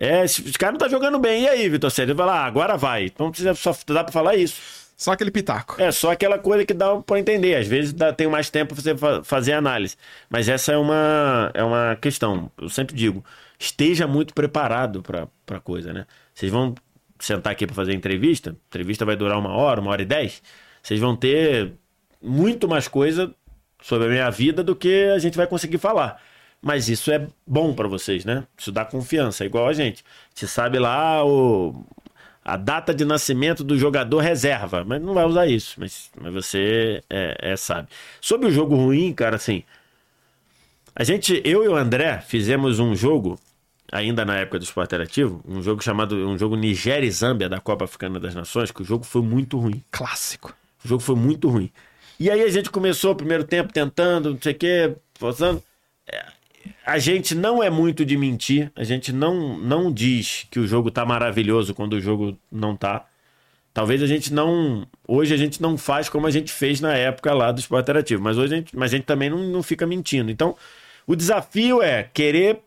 É, esse cara não tá jogando bem. E aí, Vitor Sérgio? Vai lá, agora vai. Então só dá pra falar isso. Só aquele pitaco. É, só aquela coisa que dá pra entender. Às vezes dá, tem mais tempo pra você fazer análise. Mas essa é uma, é uma questão. Eu sempre digo, esteja muito preparado pra, pra coisa, né? Vocês vão sentar aqui pra fazer entrevista. A entrevista vai durar uma hora, uma hora e dez. Vocês vão ter muito mais coisa sobre a minha vida do que a gente vai conseguir falar. Mas isso é bom para vocês, né? Isso dá confiança, é igual a gente. Você sabe lá o, a data de nascimento do jogador reserva, mas não vai usar isso, mas, mas você é, é, sabe. Sobre o jogo ruim, cara, assim. A gente, eu e o André, fizemos um jogo, ainda na época do esporte interativo, um jogo chamado um jogo Nigéria e Zâmbia da Copa Africana das Nações, que o jogo foi muito ruim. Clássico. O jogo foi muito ruim. E aí a gente começou o primeiro tempo tentando, não sei o quê, forçando a gente não é muito de mentir, a gente não, não diz que o jogo tá maravilhoso quando o jogo não tá. Talvez a gente não. Hoje a gente não faz como a gente fez na época lá do esporte interativo, mas hoje a gente, mas a gente também não, não fica mentindo. Então, o desafio é querer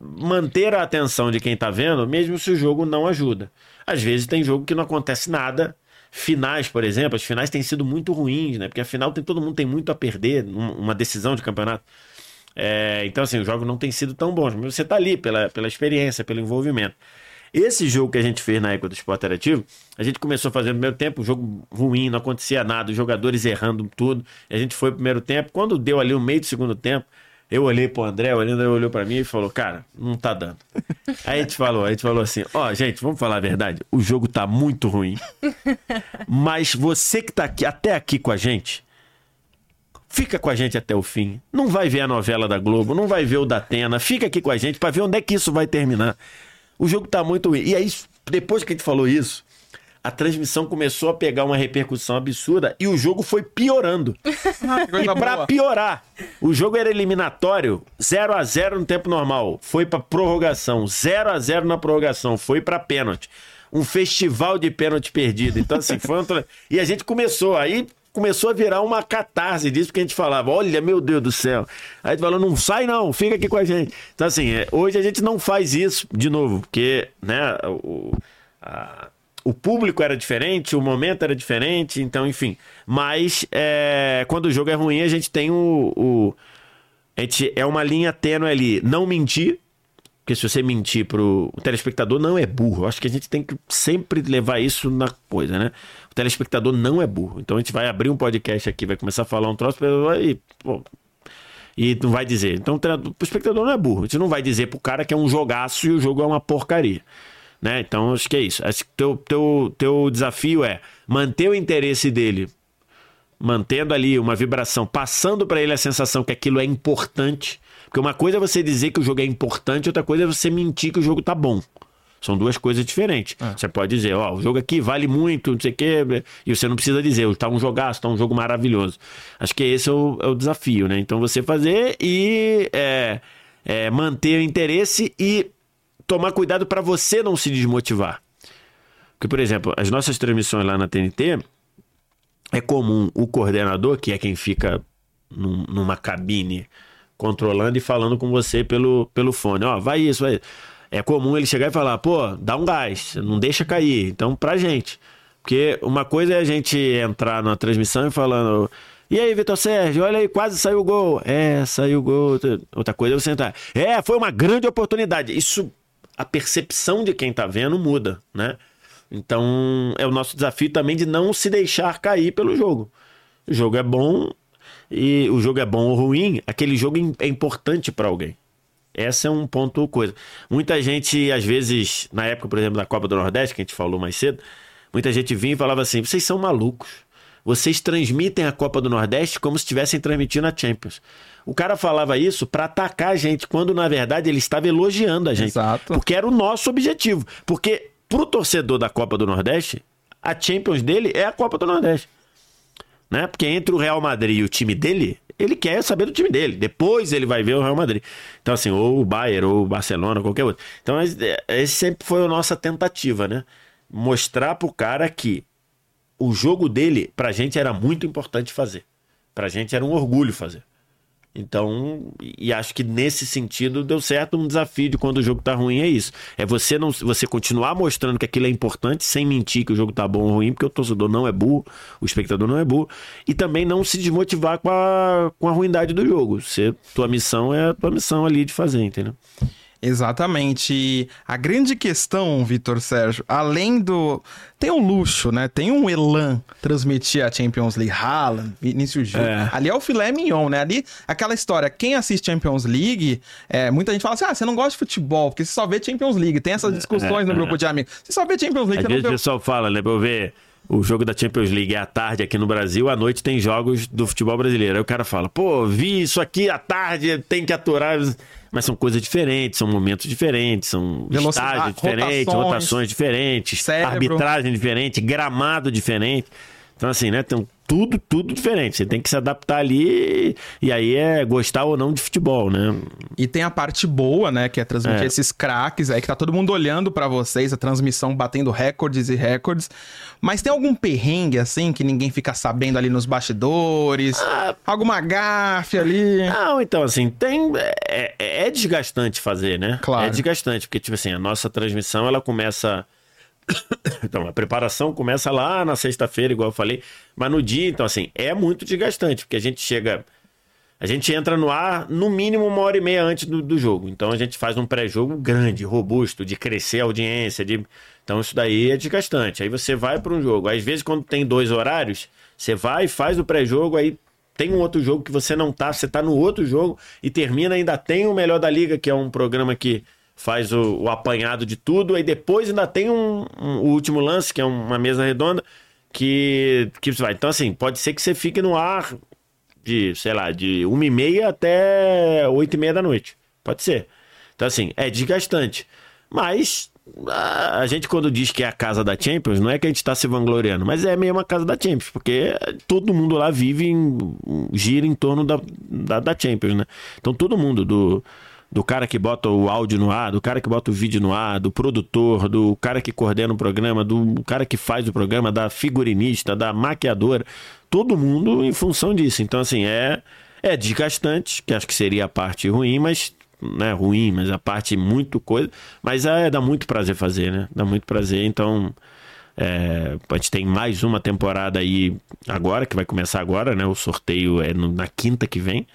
manter a atenção de quem tá vendo, mesmo se o jogo não ajuda. Às vezes tem jogo que não acontece nada. Finais, por exemplo, as finais têm sido muito ruins, né? Porque afinal tem, todo mundo tem muito a perder, uma decisão de campeonato. É, então, assim, o jogo não tem sido tão bom, mas você tá ali pela, pela experiência, pelo envolvimento. Esse jogo que a gente fez na época do esporte interativo, a gente começou a fazer no primeiro tempo, um jogo ruim, não acontecia nada, os jogadores errando tudo. a gente foi pro primeiro tempo. Quando deu ali o meio do segundo tempo, eu olhei pro André, o André olhou para mim e falou: Cara, não tá dando. Aí a gente falou, a gente falou assim: Ó, oh, gente, vamos falar a verdade. O jogo tá muito ruim. Mas você que tá aqui, até aqui com a gente, Fica com a gente até o fim. Não vai ver a novela da Globo, não vai ver o da Atena. Fica aqui com a gente para ver onde é que isso vai terminar. O jogo tá muito ruim. E aí, depois que a gente falou isso, a transmissão começou a pegar uma repercussão absurda e o jogo foi piorando. E para piorar, o jogo era eliminatório, 0 a 0 no tempo normal, foi para prorrogação, 0 a 0 na prorrogação, foi para pênalti. Um festival de pênalti perdido. Então assim, foi um... e a gente começou aí começou a virar uma catarse disso, porque a gente falava, olha, meu Deus do céu. Aí gente falou, não sai não, fica aqui com a gente. Então, assim, é, hoje a gente não faz isso de novo, porque, né, o, a, o público era diferente, o momento era diferente, então, enfim. Mas, é, quando o jogo é ruim, a gente tem o, o a gente, é uma linha tênue ali, não mentir, porque se você mentir pro o telespectador não é burro. Eu acho que a gente tem que sempre levar isso na coisa, né? O telespectador não é burro. Então a gente vai abrir um podcast aqui, vai começar a falar um troço e, e não vai dizer. Então o espectador não é burro. A gente não vai dizer pro cara que é um jogaço e o jogo é uma porcaria. Né? Então acho que é isso. Acho que teu, teu, teu desafio é manter o interesse dele, mantendo ali uma vibração, passando para ele a sensação que aquilo é importante porque uma coisa é você dizer que o jogo é importante, outra coisa é você mentir que o jogo tá bom. São duas coisas diferentes. É. Você pode dizer, ó, o jogo aqui vale muito, não sei o quê, e você não precisa dizer, tá um jogaço, tá um jogo maravilhoso. Acho que esse é o, é o desafio, né? Então você fazer e é, é, manter o interesse e tomar cuidado para você não se desmotivar. Porque, por exemplo, as nossas transmissões lá na TNT, é comum o coordenador, que é quem fica num, numa cabine controlando e falando com você pelo, pelo fone. Ó, vai isso, vai. É comum ele chegar e falar, pô, dá um gás, não deixa cair. Então, pra gente. Porque uma coisa é a gente entrar na transmissão e falando. E aí, Vitor Sérgio, olha aí, quase saiu o gol. É, saiu o gol. Outra coisa é você entrar. É, foi uma grande oportunidade. Isso, a percepção de quem tá vendo muda, né? Então, é o nosso desafio também de não se deixar cair pelo jogo. O jogo é bom e o jogo é bom ou ruim, aquele jogo é importante para alguém. Esse é um ponto coisa. Muita gente, às vezes, na época, por exemplo, da Copa do Nordeste, que a gente falou mais cedo, muita gente vinha e falava assim: vocês são malucos. Vocês transmitem a Copa do Nordeste como se estivessem transmitindo a Champions. O cara falava isso para atacar a gente, quando na verdade ele estava elogiando a gente. Exato. Porque era o nosso objetivo. Porque pro torcedor da Copa do Nordeste, a Champions dele é a Copa do Nordeste. Né? Porque entre o Real Madrid e o time dele, ele quer saber do time dele. Depois ele vai ver o Real Madrid. Então, assim, ou o Bayern, ou o Barcelona, qualquer outro. Então, esse sempre foi a nossa tentativa, né? Mostrar pro cara que o jogo dele, pra gente, era muito importante fazer. Pra gente era um orgulho fazer. Então, e acho que nesse sentido deu certo um desafio de quando o jogo tá ruim é isso. É você não você continuar mostrando que aquilo é importante sem mentir que o jogo tá bom ou ruim, porque o torcedor não é burro, o espectador não é burro, e também não se desmotivar com a, com a ruindade do jogo. Você, tua missão é a tua missão ali de fazer, entendeu? Exatamente. A grande questão, Vitor Sérgio, além do. Tem um luxo, né? Tem um elan transmitir a Champions League. Haaland, Vinícius Júnior. É. Ali é o filé mignon, né? Ali, aquela história, quem assiste Champions League, é, muita gente fala assim: ah, você não gosta de futebol, porque você só vê Champions League. Tem essas discussões é, no grupo de amigos. Você só vê Champions League. Às vezes vê... o pessoal fala, né? Pra eu ver o jogo da Champions League é à tarde aqui no Brasil, à noite tem jogos do futebol brasileiro. Aí o cara fala, pô, vi isso aqui à tarde, tem que aturar. Mas são coisas diferentes, são momentos diferentes, são estágios diferentes, rotações, rotações diferentes, cérebro. arbitragem diferente, gramado diferente. Então, assim, né? Tem tudo, tudo diferente. Você tem que se adaptar ali e aí é gostar ou não de futebol, né? E tem a parte boa, né? Que é transmitir é. esses craques aí, que tá todo mundo olhando para vocês, a transmissão batendo recordes e recordes. Mas tem algum perrengue, assim, que ninguém fica sabendo ali nos bastidores? Ah, alguma gafe ali? Não, então, assim, tem... É, é, é desgastante fazer, né? Claro. É desgastante, porque, tipo assim, a nossa transmissão, ela começa então, a preparação começa lá na sexta-feira, igual eu falei, mas no dia, então, assim, é muito desgastante, porque a gente chega. A gente entra no ar no mínimo uma hora e meia antes do, do jogo. Então a gente faz um pré-jogo grande, robusto, de crescer a audiência. De... Então isso daí é desgastante. Aí você vai para um jogo. Às vezes, quando tem dois horários, você vai, faz o pré-jogo, aí tem um outro jogo que você não tá, você tá no outro jogo e termina, ainda tem o Melhor da Liga, que é um programa que faz o, o, apanhado de tudo, aí depois ainda tem um, um, o último lance, que é uma mesa redonda, que, que vai. Então, assim, pode ser que você fique no ar de, sei lá, de uma e meia até oito e meia da noite. Pode ser. Então, assim, é desgastante. Mas a gente, quando diz que é a casa da Champions, não é que a gente está se vangloriando, mas é mesmo a casa da Champions, porque todo mundo lá vive, em, gira em torno da, da, da Champions, né? Então, todo mundo do do cara que bota o áudio no ar, do cara que bota o vídeo no ar, do produtor, do cara que coordena o programa, do cara que faz o programa, da figurinista, da maquiadora, todo mundo em função disso. Então, assim, é, é desgastante, que acho que seria a parte ruim, mas. Não é ruim, mas a parte muito coisa. Mas é, dá muito prazer fazer, né? Dá muito prazer. Então, é, a gente tem mais uma temporada aí agora, que vai começar agora, né? O sorteio é no, na quinta que vem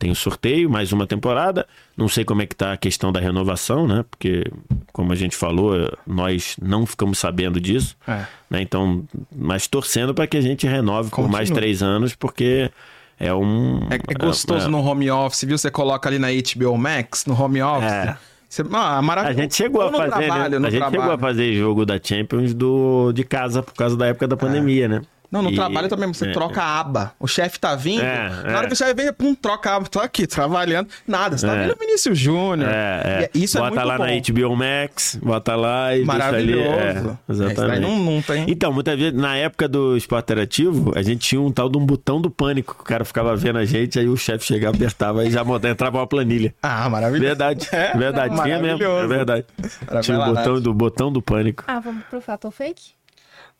tem o sorteio, mais uma temporada. Não sei como é que tá a questão da renovação, né? Porque, como a gente falou, nós não ficamos sabendo disso. É. Né? Então, mas torcendo para que a gente renove Continua. por mais três anos, porque é um. É, é gostoso é, no home office, viu? Você coloca ali na HBO Max, no home office. É. Você, ah, maravilhoso. A gente chegou a fazer, né? trabalho, né? A gente trabalho. chegou a fazer jogo da Champions do, de casa por causa da época da pandemia, né? Não, no e... trabalho também você é, troca a aba. O chefe tá vindo, é, na hora é. que o chefe vem, pum, troca a aba. Tô aqui, trabalhando. Nada, você tá é. vendo o Vinícius Júnior. É, é. Isso bota é muito lá bom. na HBO Max, bota lá e Maravilhoso. deixa ali. É, exatamente. não, não tem... Então, muitas vezes, na época do esporte interativo, a gente tinha um tal de um botão do pânico, que o cara ficava vendo a gente, aí o chefe chegava, apertava e já entrava uma planilha. Ah, maravilhoso. Verdade, é, verdade. Tinha mesmo, é verdade. Tinha o botão do, botão do pânico. Ah, vamos pro fato fake?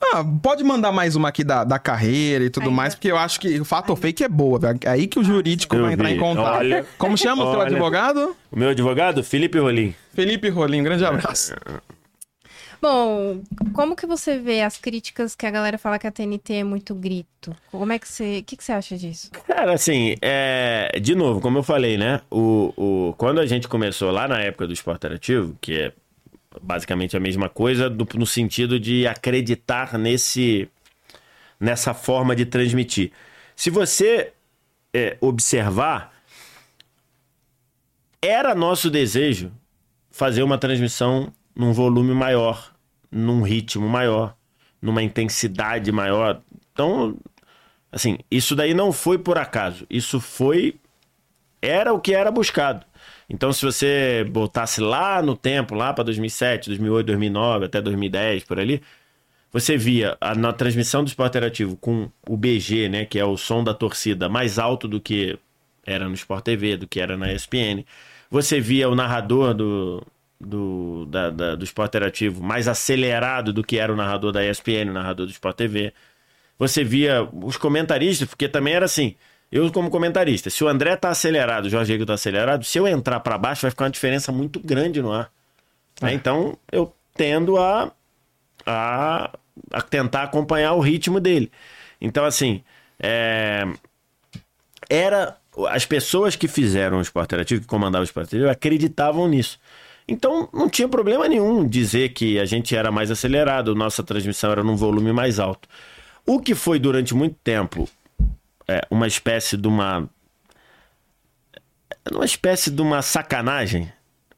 Ah, pode mandar mais uma aqui da, da carreira e tudo Aí, mais, porque eu acho que o fato ou fake é boa. É aí que o jurídico eu vai entrar vi. em contato. Olha, Como chama o seu advogado? O meu advogado? Felipe Rolim. Felipe Rolim, grande abraço. Bom, como que você vê as críticas que a galera fala que a TNT é muito grito? Como é que você. O que, que você acha disso? Cara, assim, é... de novo, como eu falei, né? O, o... Quando a gente começou lá na época do esporte interativo, que é basicamente a mesma coisa, do- no sentido de acreditar nesse nessa forma de transmitir. Se você é, observar, era nosso desejo fazer uma transmissão num volume maior, num ritmo maior, numa intensidade maior. Então, assim, isso daí não foi por acaso. Isso foi era o que era buscado. Então, se você botasse lá no tempo, lá para 2007, 2008, 2009, até 2010, por ali, você via a, na transmissão do esporte interativo com o BG, né, que é o som da torcida, mais alto do que era no Sport TV, do que era na ESPN. Você via o narrador do, do, da, da- do esporte interativo mais acelerado do que era o narrador da ESPN, o narrador do Sport TV. Você via os comentaristas, porque também era assim. Eu, como comentarista, se o André tá acelerado, o Jorge Diego tá acelerado, se eu entrar para baixo, vai ficar uma diferença muito grande no ar. Né? Então, eu tendo a, a, a tentar acompanhar o ritmo dele. Então, assim, é, era as pessoas que fizeram o esporte interativo, que comandavam o esporte interativo, acreditavam nisso. Então não tinha problema nenhum dizer que a gente era mais acelerado, nossa transmissão era num volume mais alto. O que foi durante muito tempo é, uma espécie de uma uma espécie de uma sacanagem,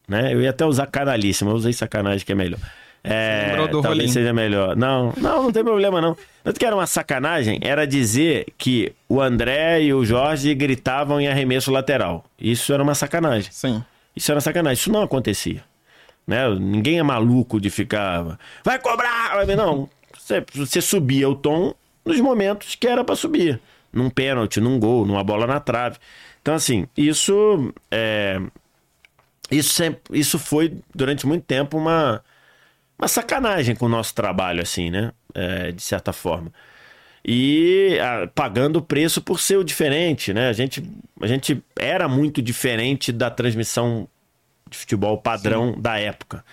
né? Eu ia até usar canalíssimo, eu usei sacanagem que é melhor. É, talvez rolinho. seja melhor. Não, não, não tem problema não. Mas o que era uma sacanagem era dizer que o André e o Jorge gritavam em arremesso lateral. Isso era uma sacanagem. Sim. Isso era sacanagem. Isso não acontecia. Né? Ninguém é maluco de ficar. Vai cobrar! Vai ver", Não. Você, você subia o tom nos momentos que era para subir. Num pênalti, num gol, numa bola na trave. Então, assim, isso. é, isso, sempre, isso foi, durante muito tempo, uma, uma sacanagem com o nosso trabalho, assim, né? É, de certa forma. E ah, pagando o preço por ser o diferente, né? A gente, a gente era muito diferente da transmissão de futebol padrão da época.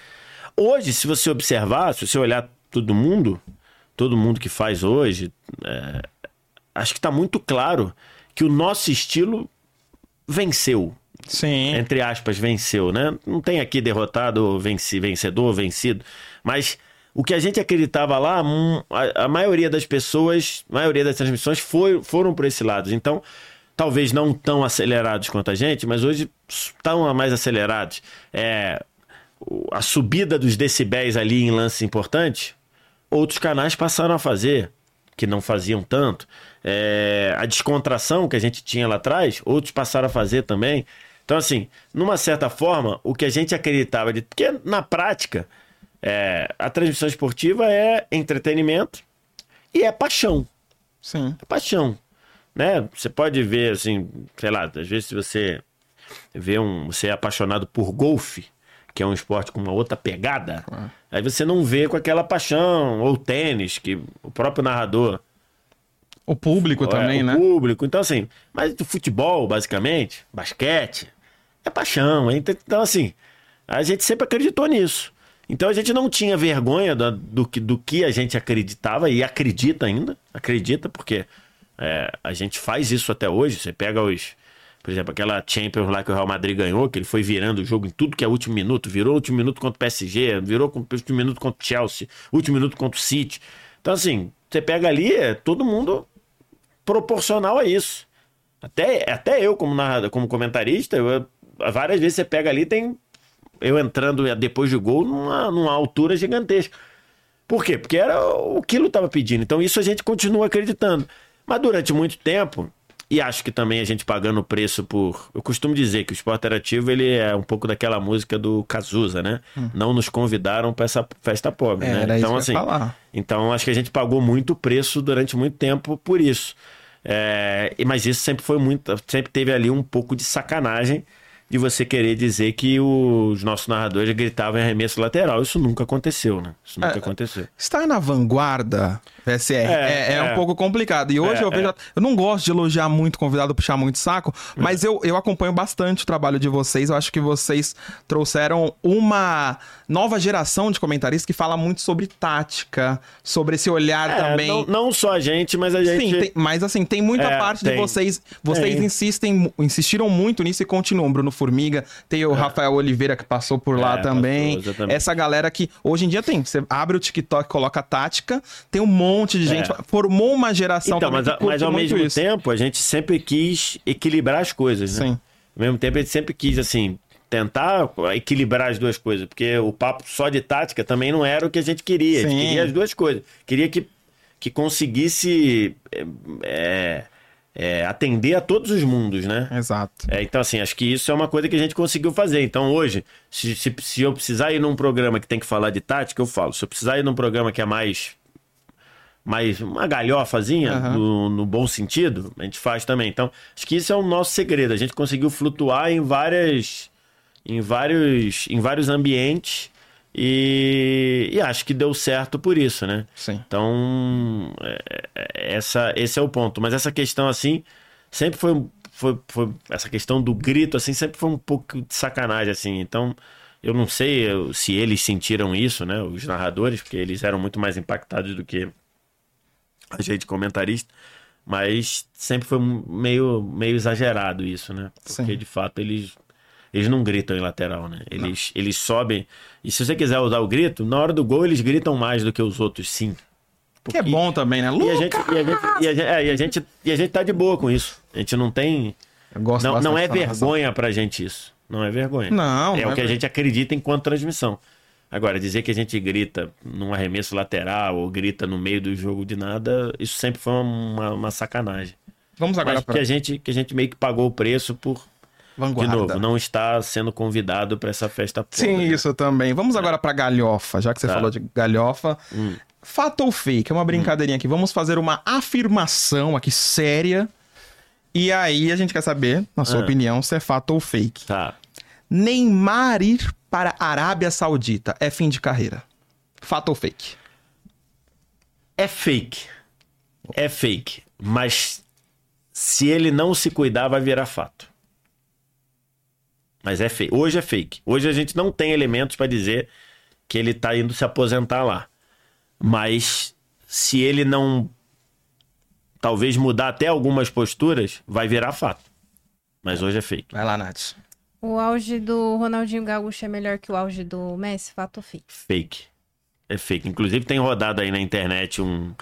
Hoje, se você observar, se você olhar todo mundo, todo mundo que faz hoje, é, acho que está muito claro que o nosso estilo venceu Sim. entre aspas, venceu, né? Não tem aqui derrotado, venci, vencedor, vencido. Mas o que a gente acreditava lá, hum, a, a maioria das pessoas, a maioria das transmissões foi, foram por esse lado. Então, talvez não tão acelerados quanto a gente, mas hoje estão mais acelerados. É, a subida dos decibéis ali em lances importantes, outros canais passaram a fazer, que não faziam tanto. É, a descontração que a gente tinha lá atrás, outros passaram a fazer também. Então, assim, numa certa forma, o que a gente acreditava de. Porque na prática, é, a transmissão esportiva é entretenimento e é paixão Sim. é paixão, né? Você pode ver assim, sei lá, às vezes se você vê um, você é apaixonado por golfe, que é um esporte com uma outra pegada, aí você não vê com aquela paixão ou tênis que o próprio narrador O público também, é, o né? público, então assim, mas do futebol basicamente, basquete, é paixão, hein? então assim, a gente sempre acreditou nisso. Então a gente não tinha vergonha do, do, que, do que a gente acreditava e acredita ainda, acredita, porque é, a gente faz isso até hoje. Você pega os. Por exemplo, aquela Champions lá que o Real Madrid ganhou, que ele foi virando o jogo em tudo que é último minuto, virou último minuto contra o PSG, virou último minuto contra o Chelsea, último minuto contra o City. Então, assim, você pega ali, é todo mundo proporcional a isso. Até, até eu, como narrador, como comentarista, eu- várias vezes você pega ali, tem eu entrando depois do gol numa, numa altura gigantesca. Por quê? Porque era o que estava pedindo. Então isso a gente continua acreditando. Mas durante muito tempo, e acho que também a gente pagando o preço por. Eu costumo dizer que o esporte interativo ele é um pouco daquela música do Cazuza, né? Não nos convidaram para essa festa pobre, Hum. É, né? era então, isso que eu assim, ia falar. então acho que a gente pagou muito preço durante muito tempo por isso. É, e- mas isso sempre foi muito. Sempre teve ali um pouco de sacanagem de você querer dizer que os nossos narradores gritavam em arremesso lateral. Isso nunca aconteceu, né? Isso nunca É, aconteceu. Estar na vanguarda, PSR, é, É, é é. um pouco complicado. E hoje É, eu vejo. Eu não gosto de elogiar muito convidado, puxar muito saco, mas eu, eu acompanho bastante o trabalho de vocês. Eu acho que vocês trouxeram uma nova geração de comentaristas que fala muito sobre tática, sobre esse olhar É, também. não, não só a gente, mas a gente. Sim, tem- mas assim, tem muita É, parte tem. de vocês. Vocês Tem. insistem, insistiram muito nisso e continuam. Bruno Formiga, tem o Rafael Oliveira que passou por lá É, também. passou. Essa galera que hoje em dia tem. Você abre o TikTok, coloca tática, tem um monte de gente. É. Formou uma geração Então, mas, mas ao mesmo isso. tempo, a gente sempre quis equilibrar as coisas, né? Sim. Ao mesmo tempo, a gente sempre quis, assim, tentar equilibrar as duas coisas, porque o papo só de tática também não era o que a gente queria. A gente Sim. queria as duas coisas. Queria que, que conseguisse é, é, atender a todos os mundos, né? Exato. É, então, assim, acho que isso é uma coisa que a gente conseguiu fazer. Então, hoje, se, se, se eu precisar ir num programa que tem que falar de tática, eu falo. Se eu precisar ir num programa que é mais. mais uma galhofazinha, no, no bom sentido, a gente faz também. Então, acho que isso é o nosso segredo. A gente conseguiu flutuar em várias. em vários, em vários ambientes. E, e acho que deu certo por isso, né? Sim. Então, é, é, essa, esse é o ponto. Mas essa questão, assim, sempre foi, foi, foi. Essa questão do grito, assim, sempre foi um pouco de sacanagem, assim. Então, eu não sei se eles sentiram isso, né? Os narradores, porque eles eram muito mais impactados do que a gente comentarista. Mas sempre foi meio, meio exagerado isso, né? Porque, Sim. de fato, eles. Eles não gritam em lateral, né? Eles, eles sobem. E se você quiser usar o grito, na hora do gol eles gritam mais do que os outros, sim. Que é bom também, né? E a Lucas! gente, e a gente, e a gente, é, e a gente, e a gente tá de boa com isso. A gente não tem. Eu gosto Não, não é vergonha pra gente isso. Não é vergonha. Não, É não o é que a gente acredita enquanto transmissão. Agora, dizer que a gente grita num arremesso lateral ou grita no meio do jogo de nada, isso sempre foi uma, uma sacanagem. Vamos agora para que a, gente, que a gente meio que pagou o preço por, de vanguarda. novo, não estar sendo convidado pra essa festa Sim, podre, né? isso também. Vamos agora pra galhofa, já que você Tá. Hum. falou de galhofa. Fato ou fake? É uma brincadeirinha aqui. Vamos fazer uma afirmação aqui séria. E aí a gente quer saber, na sua Ah. opinião, se é fato ou fake. Tá. Neymar ir para a Arábia Saudita é fim de carreira. Fato ou fake? É fake. É fake. Mas se ele não se cuidar, vai virar fato. Mas é fake. Hoje é fake. Hoje a gente não tem elementos para dizer que ele tá indo se aposentar lá. Mas se ele não talvez mudar até algumas posturas, vai virar fato. Mas hoje é fake. Vai lá, Nath. O auge do Ronaldinho Gaúcho é melhor que o auge do Messi? Fato ou fake? Fake. É fake. Inclusive tem rodado aí na internet um,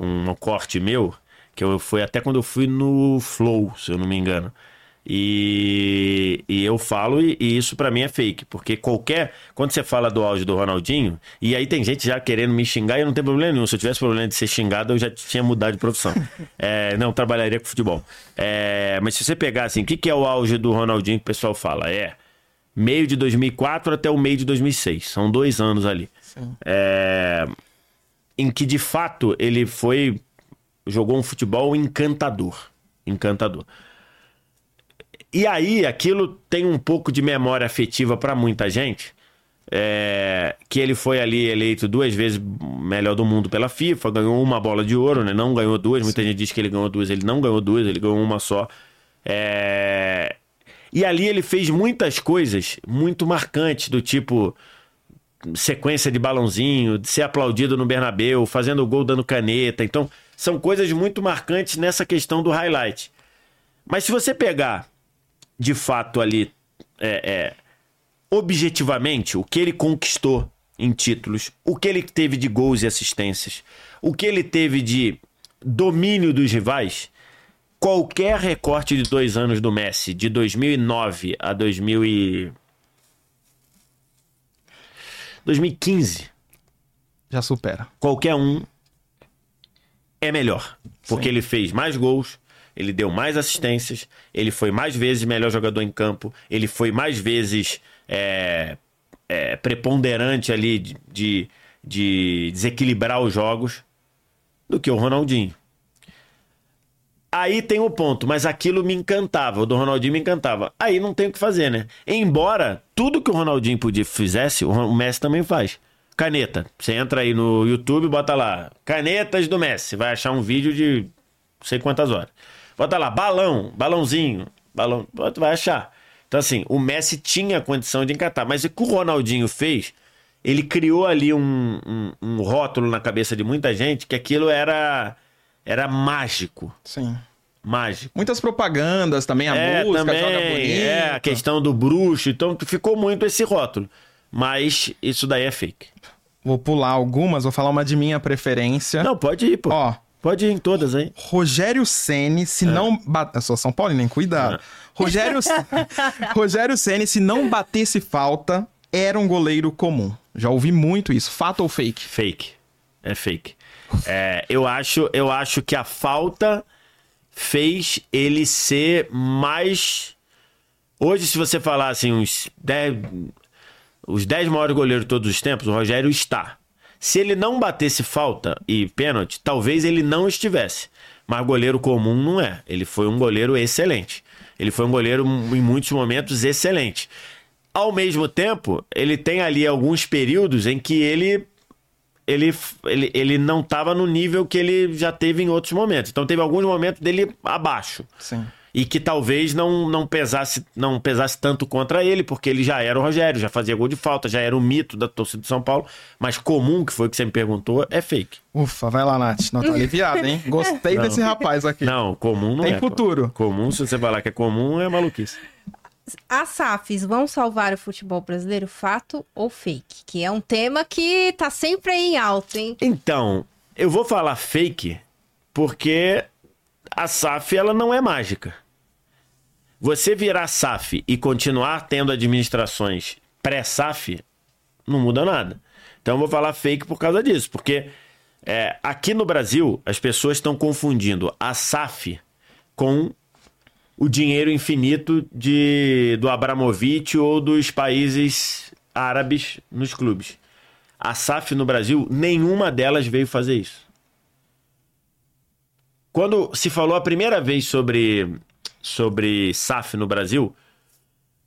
um corte meu, que eu fui até quando eu fui no Flow, se eu não me engano. E, e eu falo, e, e isso pra mim é fake, porque qualquer. Quando você fala do auge do Ronaldinho, e aí tem gente já querendo me xingar e eu não tenho problema nenhum. Se eu tivesse problema de ser xingado, eu já tinha mudado de profissão. É, não, trabalharia com futebol. É, mas se você pegar assim, o que, que é o auge do Ronaldinho que o pessoal fala? É meio de 2004 até o meio de 2006. São dois anos ali. É, em que de fato ele foi jogou um futebol encantador, encantador. E aí aquilo tem um pouco de memória afetiva para muita gente. é, que ele foi ali eleito duas vezes melhor do mundo pela FIFA, ganhou uma bola de ouro, né? Não ganhou duas. Muita gente diz que ele ganhou duas, ele não ganhou duas, ele ganhou uma só. É, E ali ele fez muitas coisas muito marcantes, do tipo sequência de balãozinho, de ser aplaudido no Bernabéu, fazendo gol dando caneta. Então, são coisas muito marcantes nessa questão do highlight. Mas se você pegar, de fato, ali, é, é, objetivamente, o que ele conquistou em títulos, o que ele teve de gols e assistências, o que ele teve de domínio dos rivais, qualquer recorte de dois anos do Messi, de 2009 a 2000 e... 2015, Já supera. qualquer um é melhor. Porque ele fez mais gols, ele deu mais assistências, ele foi mais vezes melhor jogador em campo, ele foi mais vezes é, é, preponderante ali de, de, de desequilibrar os jogos do que o Ronaldinho. Aí tem o ponto, mas aquilo me encantava, o do Ronaldinho me encantava. Aí não tem o que fazer, né? Embora tudo que o Ronaldinho podia fizesse, o Messi também faz. Caneta. Você entra aí no YouTube, bota lá, canetas do Messi. Vai achar um vídeo de não sei quantas horas. Bota lá, balão, balãozinho, balão, bota, vai achar. Então, assim, o Messi tinha condição de encatar, mas o que o Ronaldinho fez, ele criou ali um, um, um rótulo na cabeça de muita gente que aquilo era, era mágico. Sim. mágico. Muitas propagandas também, a é, música também, joga bonito. é, a questão do bruxo, então ficou muito esse rótulo. Mas isso daí é fake. Vou pular algumas, vou falar uma de minha preferência. Não, pode ir, pô. Ó, Pode ir em todas aí. Rogério Ceni, se não bater. Eu sou São Paulo, nem cuidado. Rogério, Rogério Ceni, se não batesse falta, era um goleiro comum. Já ouvi muito isso. Fato ou fake? Fake. É fake. É, eu, acho, eu acho que a falta fez ele ser mais. Hoje, se você falar assim, uns 10, os 10 maiores goleiros de todos os tempos, o Rogério está. Se ele não batesse falta e pênalti, talvez ele não estivesse. Mas goleiro comum não é. Ele foi um goleiro excelente. Ele foi um goleiro, em muitos momentos, excelente. Ao mesmo tempo, ele tem ali alguns períodos em que ele ele, ele, ele não estava no nível que ele já teve em outros momentos. Então teve alguns momentos dele abaixo. Sim. E que talvez não, não pesasse não pesasse tanto contra ele, porque ele já era o Rogério, já fazia gol de falta, já era o mito da torcida de São Paulo. Mas comum, que foi o que você me perguntou, é fake. Ufa, vai lá, Nath. Não tá aliviado, hein? Gostei Não. desse rapaz aqui. Não, comum não Tem é. pô. futuro. Comum, se você falar que é comum, é maluquice. As SAFs vão salvar o futebol brasileiro, fato ou fake? Que é um tema que tá sempre aí em alto, hein? Então, eu vou falar fake porque a SAF ela não é mágica. Você virar SAF e continuar tendo administrações pré-SAF, não muda nada. Então eu vou falar fake por causa disso, porque é, aqui no Brasil as pessoas estão confundindo a SAF com o dinheiro infinito de, do Abramovich ou dos países árabes nos clubes. A SAF no Brasil, nenhuma delas veio fazer isso. Quando se falou a primeira vez sobre, sobre SAF no Brasil,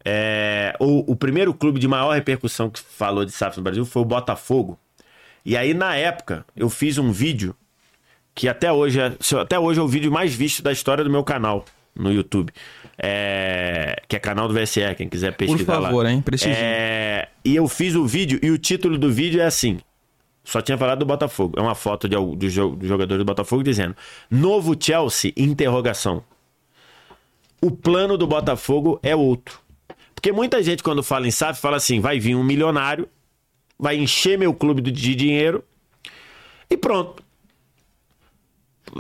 é, o, o primeiro clube de maior repercussão que falou de SAF no Brasil foi o Botafogo. E aí, na época, eu fiz um vídeo que até hoje é, até hoje é o vídeo mais visto da história do meu canal no YouTube. É, que é canal do VSE, quem quiser Por pesquisar lá. favor, hein? Prestigie. É, e eu fiz o vídeo e o título do vídeo é assim. Só tinha falado do Botafogo. É uma foto de, do, do jogador do Botafogo dizendo: Novo Chelsea, interrogação. O plano do Botafogo é outro. Porque muita gente, quando fala em SAF, fala assim: vai vir um milionário, vai encher meu clube de dinheiro e pronto.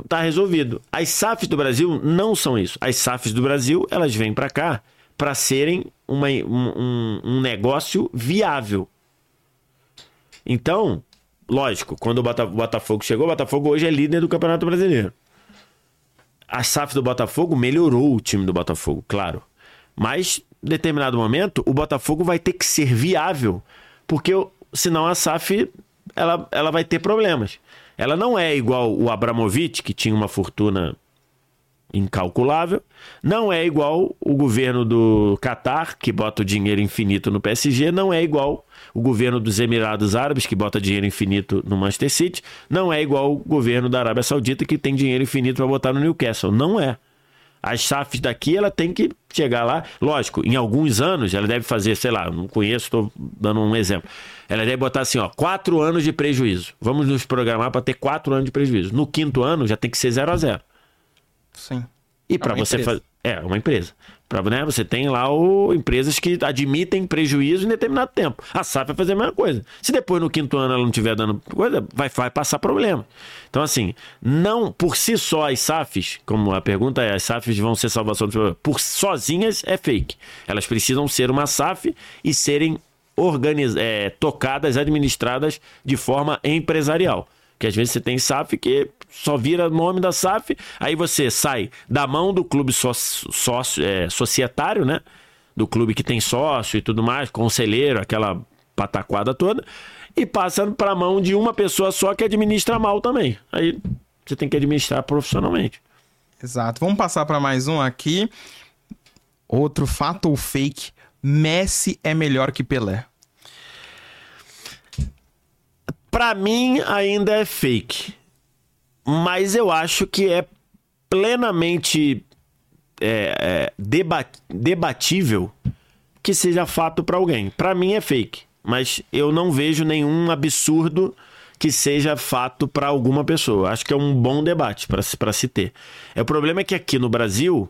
Tá resolvido. As SAFs do Brasil não são isso. As SAFs do Brasil, elas vêm para cá para serem uma- um, um- um negócio viável. Então, lógico, quando o Bota- o Botafogo chegou, o Botafogo hoje é líder do Campeonato Brasileiro. A SAF do Botafogo melhorou o time do Botafogo, claro. Mas, em determinado momento, o Botafogo vai ter que ser viável, porque senão a SAF ela, ela vai ter problemas. Ela não é igual o Abramovich, que tinha uma fortuna incalculável. Não é igual o governo do Catar, que bota o dinheiro infinito no PSG. Não é igual o governo dos Emirados Árabes, que bota dinheiro infinito no Manchester City. Não é igual o governo da Arábia Saudita, que tem dinheiro infinito para botar no Newcastle. Não é. As SAFs daqui, ela tem que chegar lá. Lógico, em alguns anos, ela deve fazer, sei lá, não conheço, estou dando um exemplo. Ela deve botar assim, ó, quatro anos de prejuízo. Vamos nos programar para ter quatro anos de prejuízo. No quinto ano, já tem que ser zero a zero. Sim. E para você fazer. É, uma empresa. Pra, né, você tem lá o... empresas que admitem prejuízo em determinado tempo. A SAF vai fazer a mesma coisa. Se depois no quinto ano ela não estiver dando coisa, vai, vai passar problema. Então, assim, não por si só as SAFs, como a pergunta é, as SAFs vão ser salvação do problema, por sozinhas é fake. Elas precisam ser uma SAF e serem organiz... é, tocadas, administradas de forma empresarial. Que às vezes você tem SAF que só vira nome da SAF, aí você sai da mão do clube sócio, sócio- é, societário, né? Do clube que tem sócio e tudo mais, conselheiro, aquela pataquada toda, e passa para a mão de uma pessoa só que administra mal também. Aí você tem que administrar profissionalmente. Exato. Vamos passar para mais um aqui. Outro fato ou fake: Messi é melhor que Pelé. Pra mim ainda é fake. Mas eu acho que é plenamente é, é, deba- debatível que seja fato pra alguém. Pra mim é fake. Mas eu não vejo nenhum absurdo que seja fato para alguma pessoa. Acho que é um bom debate para se, se ter. É, o problema é que aqui no Brasil,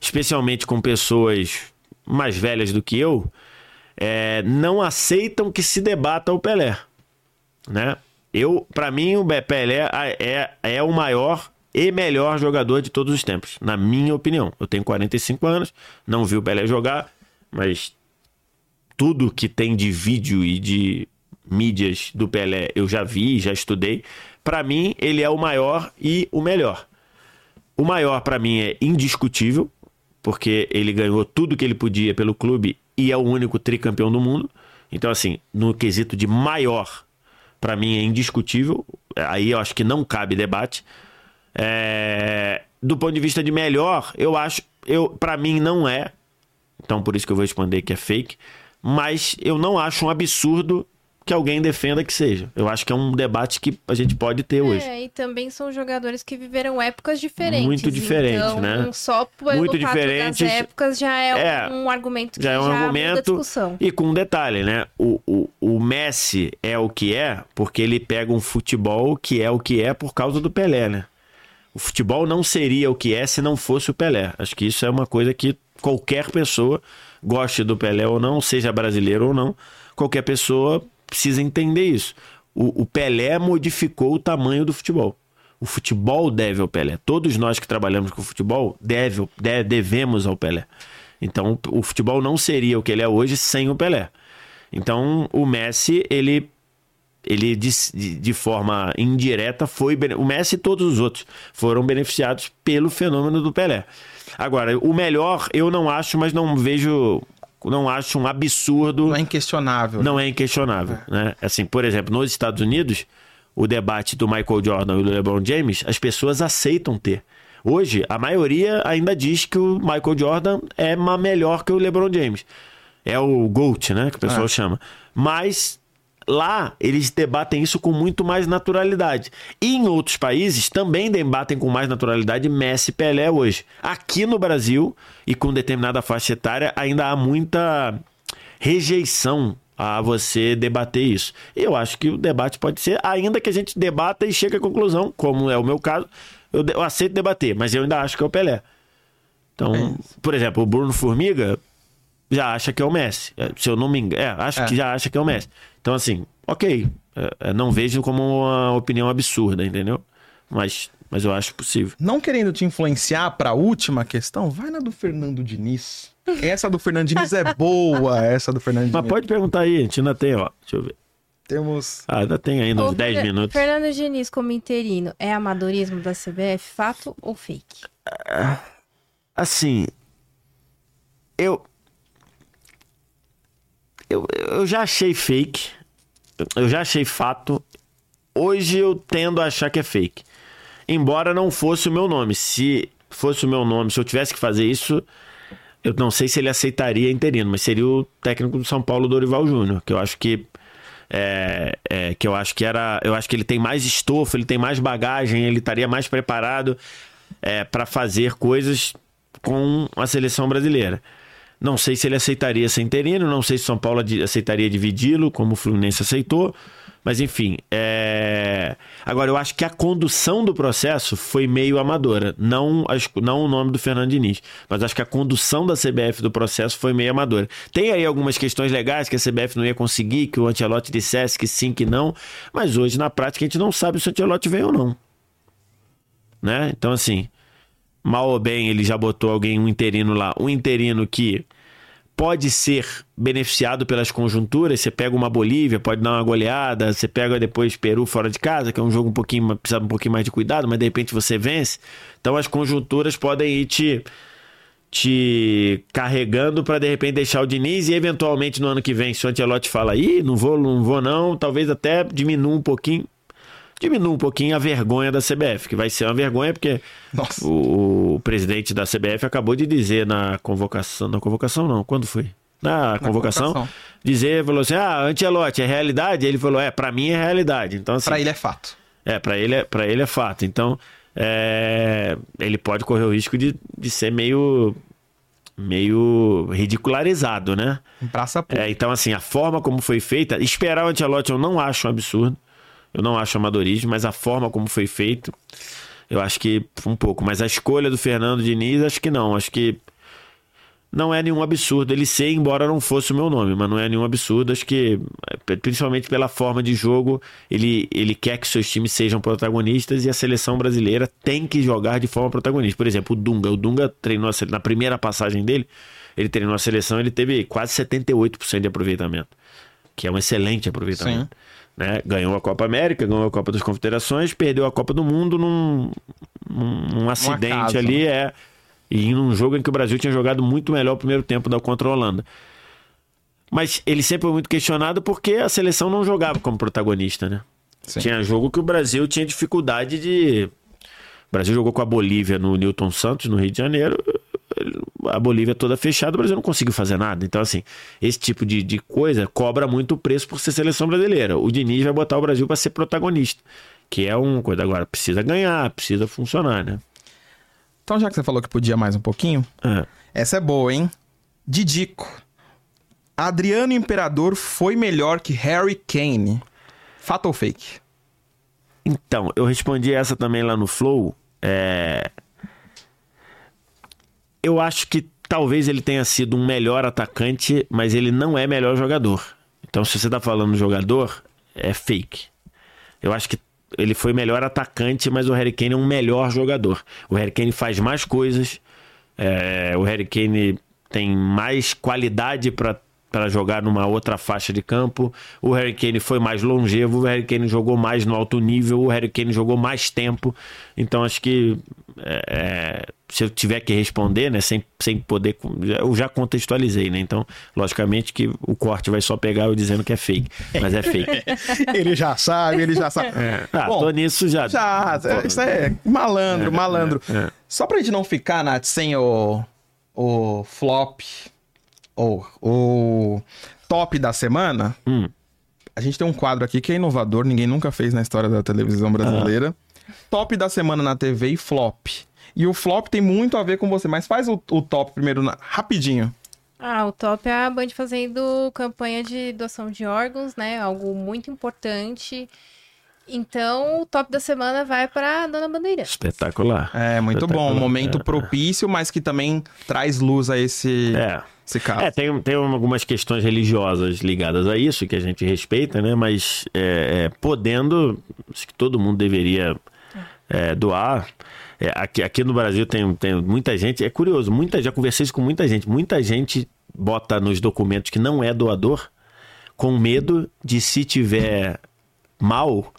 especialmente com pessoas mais velhas do que eu, é, não aceitam que se debata o Pelé. Né? Eu, para mim, o Pelé é, é o maior e melhor jogador de todos os tempos, na minha opinião. Eu tenho 45 anos, não vi o Pelé jogar, mas tudo que tem de vídeo e de mídias do Pelé eu já vi, já estudei. Para mim, ele é o maior e o melhor. O maior para mim é indiscutível, porque ele ganhou tudo que ele podia pelo clube e é o único tricampeão do mundo. Então, assim, no quesito de maior, para mim é indiscutível. Aí eu acho que não cabe debate. É... Do ponto de vista de melhor, eu acho, eu para mim não é. Então por isso que eu vou responder que é fake. Mas eu não acho um absurdo que alguém defenda que seja. Eu acho que é um debate que a gente pode ter é, hoje. E também são jogadores que viveram épocas diferentes. Muito diferentes, então, né? Só pelo Muito das épocas já é, É, um argumento que já é um argumento discussão. e com um detalhe, né? O, o, o Messi é o que é porque ele pega um futebol que é o que é por causa do Pelé, né? O futebol não seria o que é se não fosse o Pelé. Acho que isso é uma coisa que qualquer pessoa, goste do Pelé ou não, seja brasileiro ou não, qualquer pessoa precisa entender isso. O, o Pelé modificou o tamanho do futebol. O futebol deve ao Pelé. Todos nós que trabalhamos com futebol deve, de- devemos ao Pelé. Então, o futebol não seria o que ele é hoje sem o Pelé. Então, o Messi, ele ele de, de, forma indireta foi o Messi e todos os outros foram beneficiados pelo fenômeno do Pelé. Agora, o melhor eu não acho, mas não vejo, não acho um absurdo. Não é inquestionável. Não é inquestionável, né? Assim, por exemplo, nos Estados Unidos, o debate do Michael Jordan e do LeBron James, as pessoas aceitam ter. Hoje, a maioria ainda diz que o Michael Jordan é melhor que o LeBron James. É o GOAT, né? Que o pessoal É. chama. Mas lá eles debatem isso com muito mais naturalidade. E em outros países também debatem com mais naturalidade Messi e Pelé hoje. Aqui no Brasil e com determinada faixa etária ainda há muita rejeição a você debater isso. Eu acho que o debate pode ser, ainda que a gente debata e chegue à conclusão, como é o meu caso, eu, eu aceito debater, mas eu ainda acho que é o Pelé. Então, por exemplo, o Bruno Formiga já acha que é o Messi. É, Se eu não me engano, é, acho É. que já acha que é o Messi. Então, assim, ok. É, é, não vejo como uma opinião absurda, entendeu? Mas, mas eu acho possível. Não querendo te influenciar pra última questão, vai na do Fernando Diniz. Essa do Fernando Diniz é boa, essa do Fernando Diniz. Mas pode perguntar aí, a gente ainda tem, ó. Deixa eu ver. Temos. Ah, ainda tem ainda uns 10 Fer- minutos. Fernando Diniz como interino, é amadorismo da CBF, fato ou fake? Assim, eu, eu eu já achei fake, eu já achei fato. Hoje eu tendo a achar que é fake. Embora não fosse o meu nome. Se fosse o meu nome, se eu tivesse que fazer isso, eu não sei se ele aceitaria interino, mas seria o técnico do São Paulo, Dorival Júnior, que eu acho que é, é, que eu acho que era, eu acho que ele tem mais estofo, ele tem mais bagagem, ele estaria mais preparado para fazer coisas com a seleção brasileira. Não sei se ele aceitaria ser interino, não sei se São Paulo aceitaria dividi-lo, como o Fluminense aceitou. Mas enfim, é... agora eu acho que a condução do processo foi meio amadora. Não, não o nome do Fernando Diniz, mas acho que a condução da CBF do processo foi meio amadora. Tem aí algumas questões legais que a CBF não ia conseguir, que o Ancelotti dissesse que sim, que não. Mas hoje, na prática, a gente não sabe se o Ancelotti veio ou não. Né? Então, assim, mal ou bem, ele já botou alguém, um interino lá. Um interino que pode ser beneficiado pelas conjunturas. Você pega uma Bolívia, pode dar uma goleada. Você pega depois Peru fora de casa, que é um jogo um pouquinho, precisa um pouquinho mais de cuidado, mas de repente você vence. Então as conjunturas podem ir te, te carregando para de repente deixar o Diniz e eventualmente no ano que vem, se o Ancelotti fala, ih, não vou, não vou não, talvez até diminua um pouquinho. Diminua um pouquinho a vergonha da CBF, que vai ser uma vergonha porque o, o presidente da CBF acabou de dizer na convocação, na convocação não, quando foi? Na, convocação, convocação. dizer, falou assim: "Ah, Ancelotti é realidade?" Ele falou: "É, pra mim é realidade". Então assim, Pra ele é fato. é, pra ele é, para ele é fato. Então, é, ele pode correr o risco de, de ser meio meio ridicularizado, né? Em praça pública. É, então, assim, a forma como foi feita, esperar o Ancelotti eu não acho um absurdo. Eu não acho amadorismo, mas a forma como foi feito, eu acho que um pouco. Mas a escolha do Fernando Diniz, acho que não. Acho que não é nenhum absurdo ele ser, embora não fosse o meu nome, mas não é nenhum absurdo. Acho que, é, principalmente pela forma de jogo, ele, ele quer que seus times sejam protagonistas e a seleção brasileira tem que jogar de forma protagonista. Por exemplo, o Dunga. O Dunga treinou a, na primeira passagem dele, ele treinou a seleção, ele teve quase 78% de aproveitamento, que é um excelente aproveitamento. Né? Ganhou a Copa América, ganhou a Copa das Confederações, perdeu a Copa do Mundo num, num, num acidente ali, é e em um jogo em que o Brasil tinha jogado muito melhor o primeiro tempo da contra a Holanda. Mas ele sempre foi muito questionado porque a seleção não jogava como protagonista, né? Sim. Tinha jogo que o Brasil tinha dificuldade de. O Brasil jogou com a Bolívia no Newton Santos, no Rio de Janeiro. A Bolívia toda fechada, o Brasil não conseguiu fazer nada. Então, assim, esse tipo de, de coisa cobra muito preço por ser seleção brasileira. O Diniz vai botar o Brasil para ser protagonista, que é uma coisa. Agora, precisa ganhar, precisa funcionar, né? Então, já que você falou que podia mais um pouquinho, é. essa é boa, hein? Didico. Adriano Imperador foi melhor que Harry Kane. Fato ou fake? Então, eu respondi essa também lá no Flow. É... Eu acho que talvez ele tenha sido um melhor atacante, mas ele não é melhor jogador. Então, se você tá falando jogador, é fake. Eu acho que ele foi melhor atacante, mas o Harry Kane é um melhor jogador. O Harry Kane faz mais coisas, é, o Harry Kane tem mais qualidade para para jogar numa outra faixa de campo. O Harry Kane foi mais longevo, o Harry Kane jogou mais no alto nível, o Harry Kane jogou mais tempo. Então acho que é, é se eu tiver que responder, né, sem, sem poder, eu já contextualizei, né? Então, logicamente que o corte vai só pegar eu dizendo que é fake, mas é fake. ele já sabe, ele já sabe. É. Ah, Bom, tô nisso já. Já, isso é malandro, é, malandro. É, é. Só pra gente não ficar, Nath, sem o, o flop ou o top da semana, hum. a gente tem um quadro aqui que é inovador, ninguém nunca fez na história da televisão brasileira. Ah. Top da semana na TV e flop. E o flop tem muito a ver com você, mas faz o, o top primeiro na... rapidinho. Ah, o top é a Band fazendo campanha de doação de órgãos, né? Algo muito importante. Então, o top da semana vai para Dona Bandeira. Espetacular. É, muito Espetacular. bom. Um momento é. propício, mas que também traz luz a esse. É. Esse caso. É, tem, tem algumas questões religiosas ligadas a isso, que a gente respeita, né? Mas é, é, podendo, acho que todo mundo deveria é, doar. É, aqui, aqui no Brasil tem, tem muita gente, é curioso, muita, já conversei com muita gente, muita gente bota nos documentos que não é doador, com medo de se tiver mal,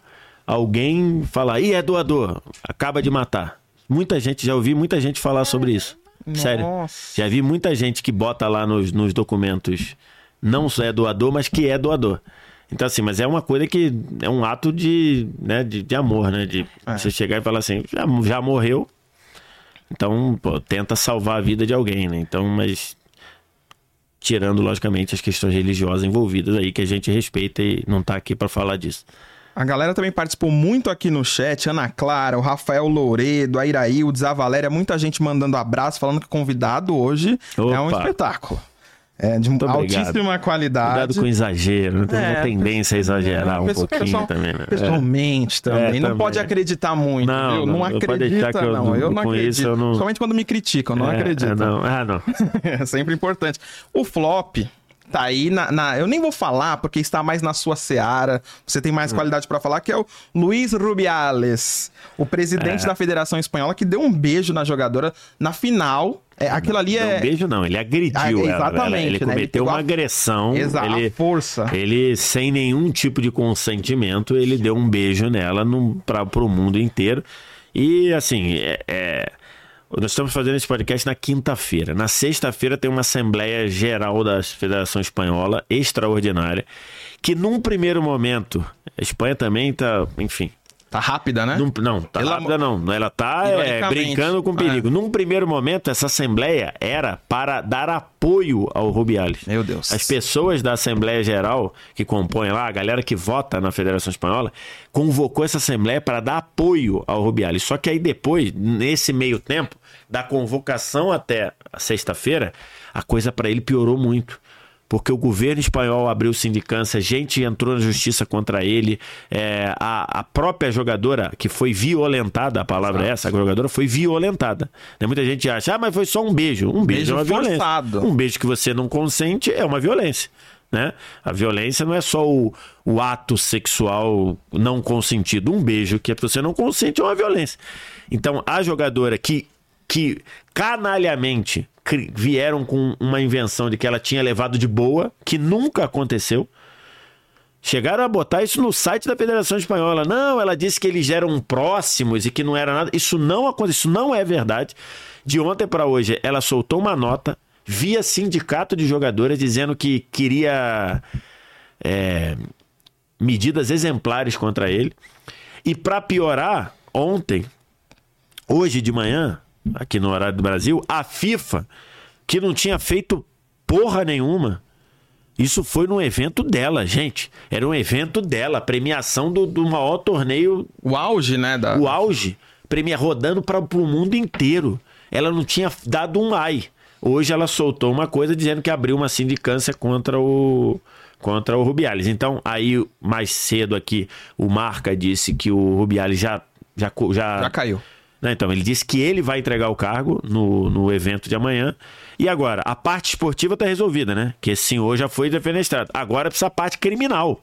alguém falar, ih, é doador, acaba de matar. Muita gente, já ouvi muita gente falar sobre isso. Nossa. Sério. Já vi muita gente que bota lá nos, nos documentos não só é doador, mas que é doador. Então, assim, mas é uma coisa que é um ato de, né, de, de amor, né? De é. você chegar e falar assim, já, já morreu. Então, pô, tenta salvar a vida de alguém, né? Então, mas tirando, logicamente, as questões religiosas envolvidas aí, que a gente respeita e não tá aqui para falar disso. A galera também participou muito aqui no chat. Ana Clara, o Rafael Louredo, a Iraí, o Desavaléria, muita gente mandando abraço, falando que o convidado hoje Opa. é um espetáculo. É de Muito altíssima obrigado. qualidade. Cuidado com exagero, né? tem é, uma tendência a exagerar um pouquinho pessoal, também, né? Pessoalmente é. também. É, não também. pode acreditar muito, não, viu? Não, não acredita, eu, não. Eu não acredito. Isso, eu não... Somente quando me criticam, não é, acredito. É, não. Ah, não. é sempre importante. O flop, tá aí na, na, Eu nem vou falar, porque está mais na sua seara. Você tem mais hum. qualidade para falar, que é o Luiz Rubiales, o presidente é. da Federação Espanhola, que deu um beijo na jogadora na final. É, aquilo ali é. Não, um beijo não, ele agrediu ah, exatamente, ela. Ele né? cometeu ele uma agressão. Exato, ele, força. Ele, sem nenhum tipo de consentimento, ele deu um beijo nela para o mundo inteiro. E, assim, é, é nós estamos fazendo esse podcast na quinta-feira. Na sexta-feira tem uma Assembleia Geral da Federação Espanhola, extraordinária, que num primeiro momento, a Espanha também está, enfim, Tá rápida, né? Num, não, tá Ela... rápida não. Ela tá é, brincando com perigo. É. Num primeiro momento, essa assembleia era para dar apoio ao Rubiales. Meu Deus. As pessoas da Assembleia Geral que compõem lá, a galera que vota na Federação Espanhola, convocou essa assembleia para dar apoio ao Rubiales. Só que aí depois, nesse meio tempo, da convocação até sexta-feira, a coisa para ele piorou muito porque o governo espanhol abriu sindicância, gente entrou na justiça contra ele, é, a, a, própria jogadora que foi violentada, a palavra Exato. é essa, a jogadora foi violentada. Né? Muita gente acha, ah, mas foi só um beijo. Um beijo, beijo é uma forçado. violência. Um beijo que você não consente é uma violência. Né? A violência não é só o, o ato sexual não consentido. Um beijo que você não consente é uma violência. Então, a jogadora que, que canalhamente vieram com uma invenção de que ela tinha levado de boa, que nunca aconteceu. Chegaram a botar isso no site da Federação Espanhola. Não, ela disse que eles eram próximos e que não era nada. Isso não aconteceu, isso não é verdade. De ontem para hoje, ela soltou uma nota via sindicato de jogadoras dizendo que queria é, medidas exemplares contra ele. E para piorar, ontem, hoje de manhã, aqui no horário do Brasil, a FIFA, que não tinha feito porra nenhuma. Isso foi num evento dela, gente. Era um evento dela, premiação do, do maior torneio. O auge, né? Da... O auge. Premia rodando para o mundo inteiro. Ela não tinha dado um ai. Hoje ela soltou uma coisa dizendo que abriu uma sindicância contra o contra o Rubiales. Então, aí mais cedo aqui, o Marca disse que o Rubiales já já já, já caiu. Né? Então, ele disse que ele vai entregar o cargo no, no evento de amanhã. E agora, a parte esportiva está resolvida, né? Que esse senhor já foi defenestrado. Agora precisa a parte criminal.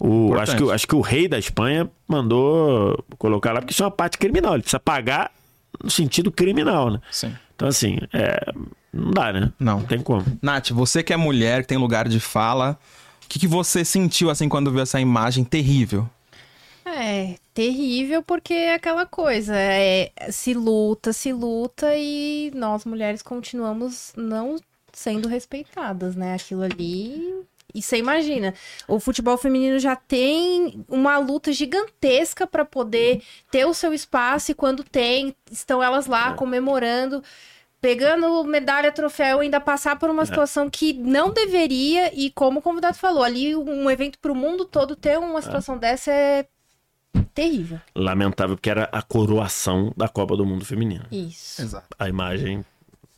O, acho, que, acho que o rei da Espanha mandou colocar lá, porque isso é uma parte criminal. Ele precisa pagar no sentido criminal, né? Sim. Então, assim, é, não dá, né? Não. Não tem como. Nath, você que é mulher, que tem lugar de fala, o que, que você sentiu, assim, quando viu essa imagem terrível? É, terrível porque é aquela coisa, é, se luta, se luta e nós mulheres continuamos não sendo respeitadas, né? Aquilo ali e você imagina, o futebol feminino já tem uma luta gigantesca para poder ter o seu espaço e quando tem, estão elas lá é. comemorando, pegando medalha, troféu, ainda passar por uma é. situação que não deveria e como o convidado falou, ali um evento para o mundo todo ter uma situação é. dessa é terrível. Lamentável porque era a coroação da Copa do Mundo Feminino. Isso. Exato. A imagem,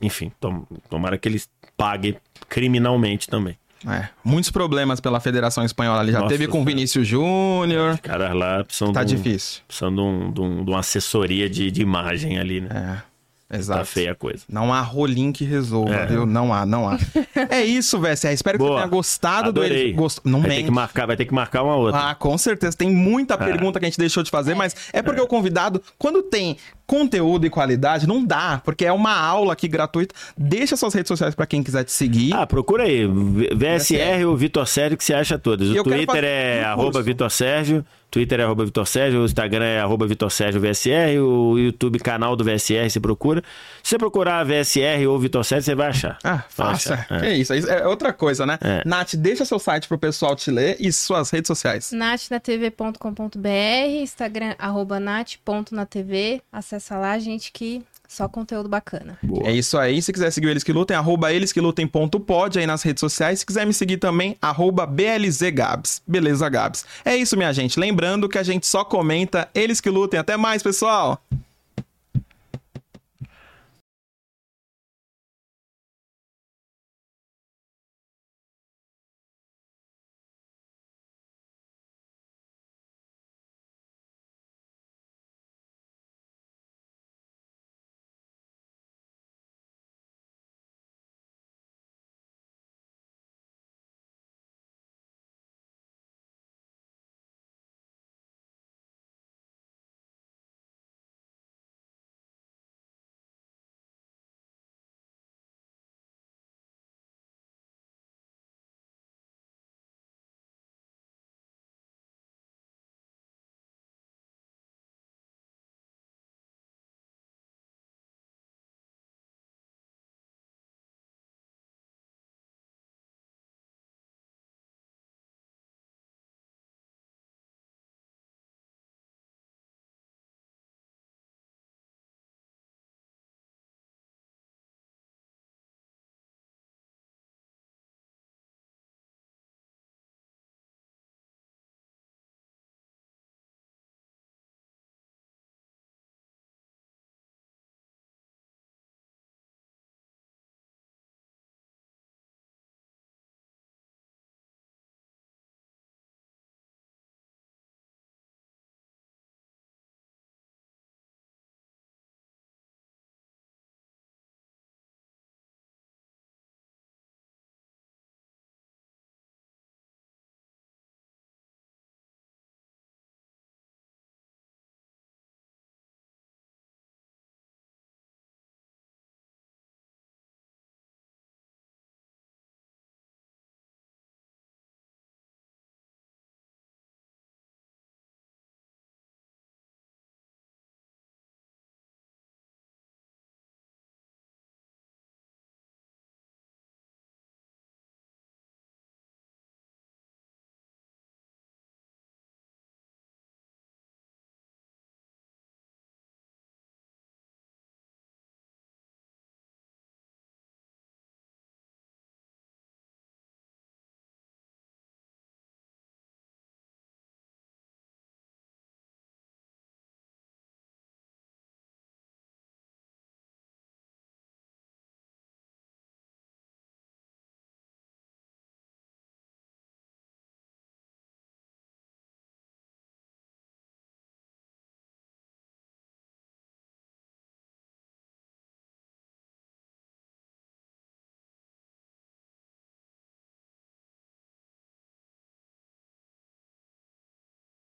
enfim, tom, tomara que eles paguem criminalmente também. É, muitos problemas pela Federação Espanhola ali. Já Nossa, teve com o Vinícius Júnior. Os caras lá precisam tá de um, difícil. Precisam de, um, de, um, de uma assessoria de, de imagem ali, né? É. Exato. Tá feia a coisa. Não há rolinho que resolva, é. viu? Não há, não há. é isso, VSR. Espero Boa. que você tenha gostado Adorei. do Gost... Não vai ter que marcar, vai ter que marcar uma outra. Ah, com certeza. Tem muita é. pergunta que a gente deixou de fazer, mas é porque é. o convidado, quando tem conteúdo e qualidade, não dá, porque é uma aula aqui gratuita. Deixa suas redes sociais para quem quiser te seguir. Ah, procura aí. VSR ou Vitor Sérgio, que você acha todas. O Twitter é um arroba Vitor Sérgio. Twitter é arroba Vitor Sérgio, o Instagram é arroba Vitor Sérgio VSR, o YouTube canal do VSR você procura. Se você procurar VSR ou Vitor Sérgio, você vai achar. Ah, faça. É. é isso, é outra coisa, né? É. Nath, deixa seu site pro pessoal te ler e suas redes sociais. nathnatv.com.br, Instagram arroba nat.natv, acessa lá, gente, que só conteúdo bacana. Boa. É isso aí. Se quiser seguir Eles Que Lutem, arroba eles que lutem.pod aí nas redes sociais. Se quiser me seguir também, arroba BLZGabs. Beleza, Gabs. É isso, minha gente. Lembrando que a gente só comenta Eles Que Lutem. Até mais, pessoal!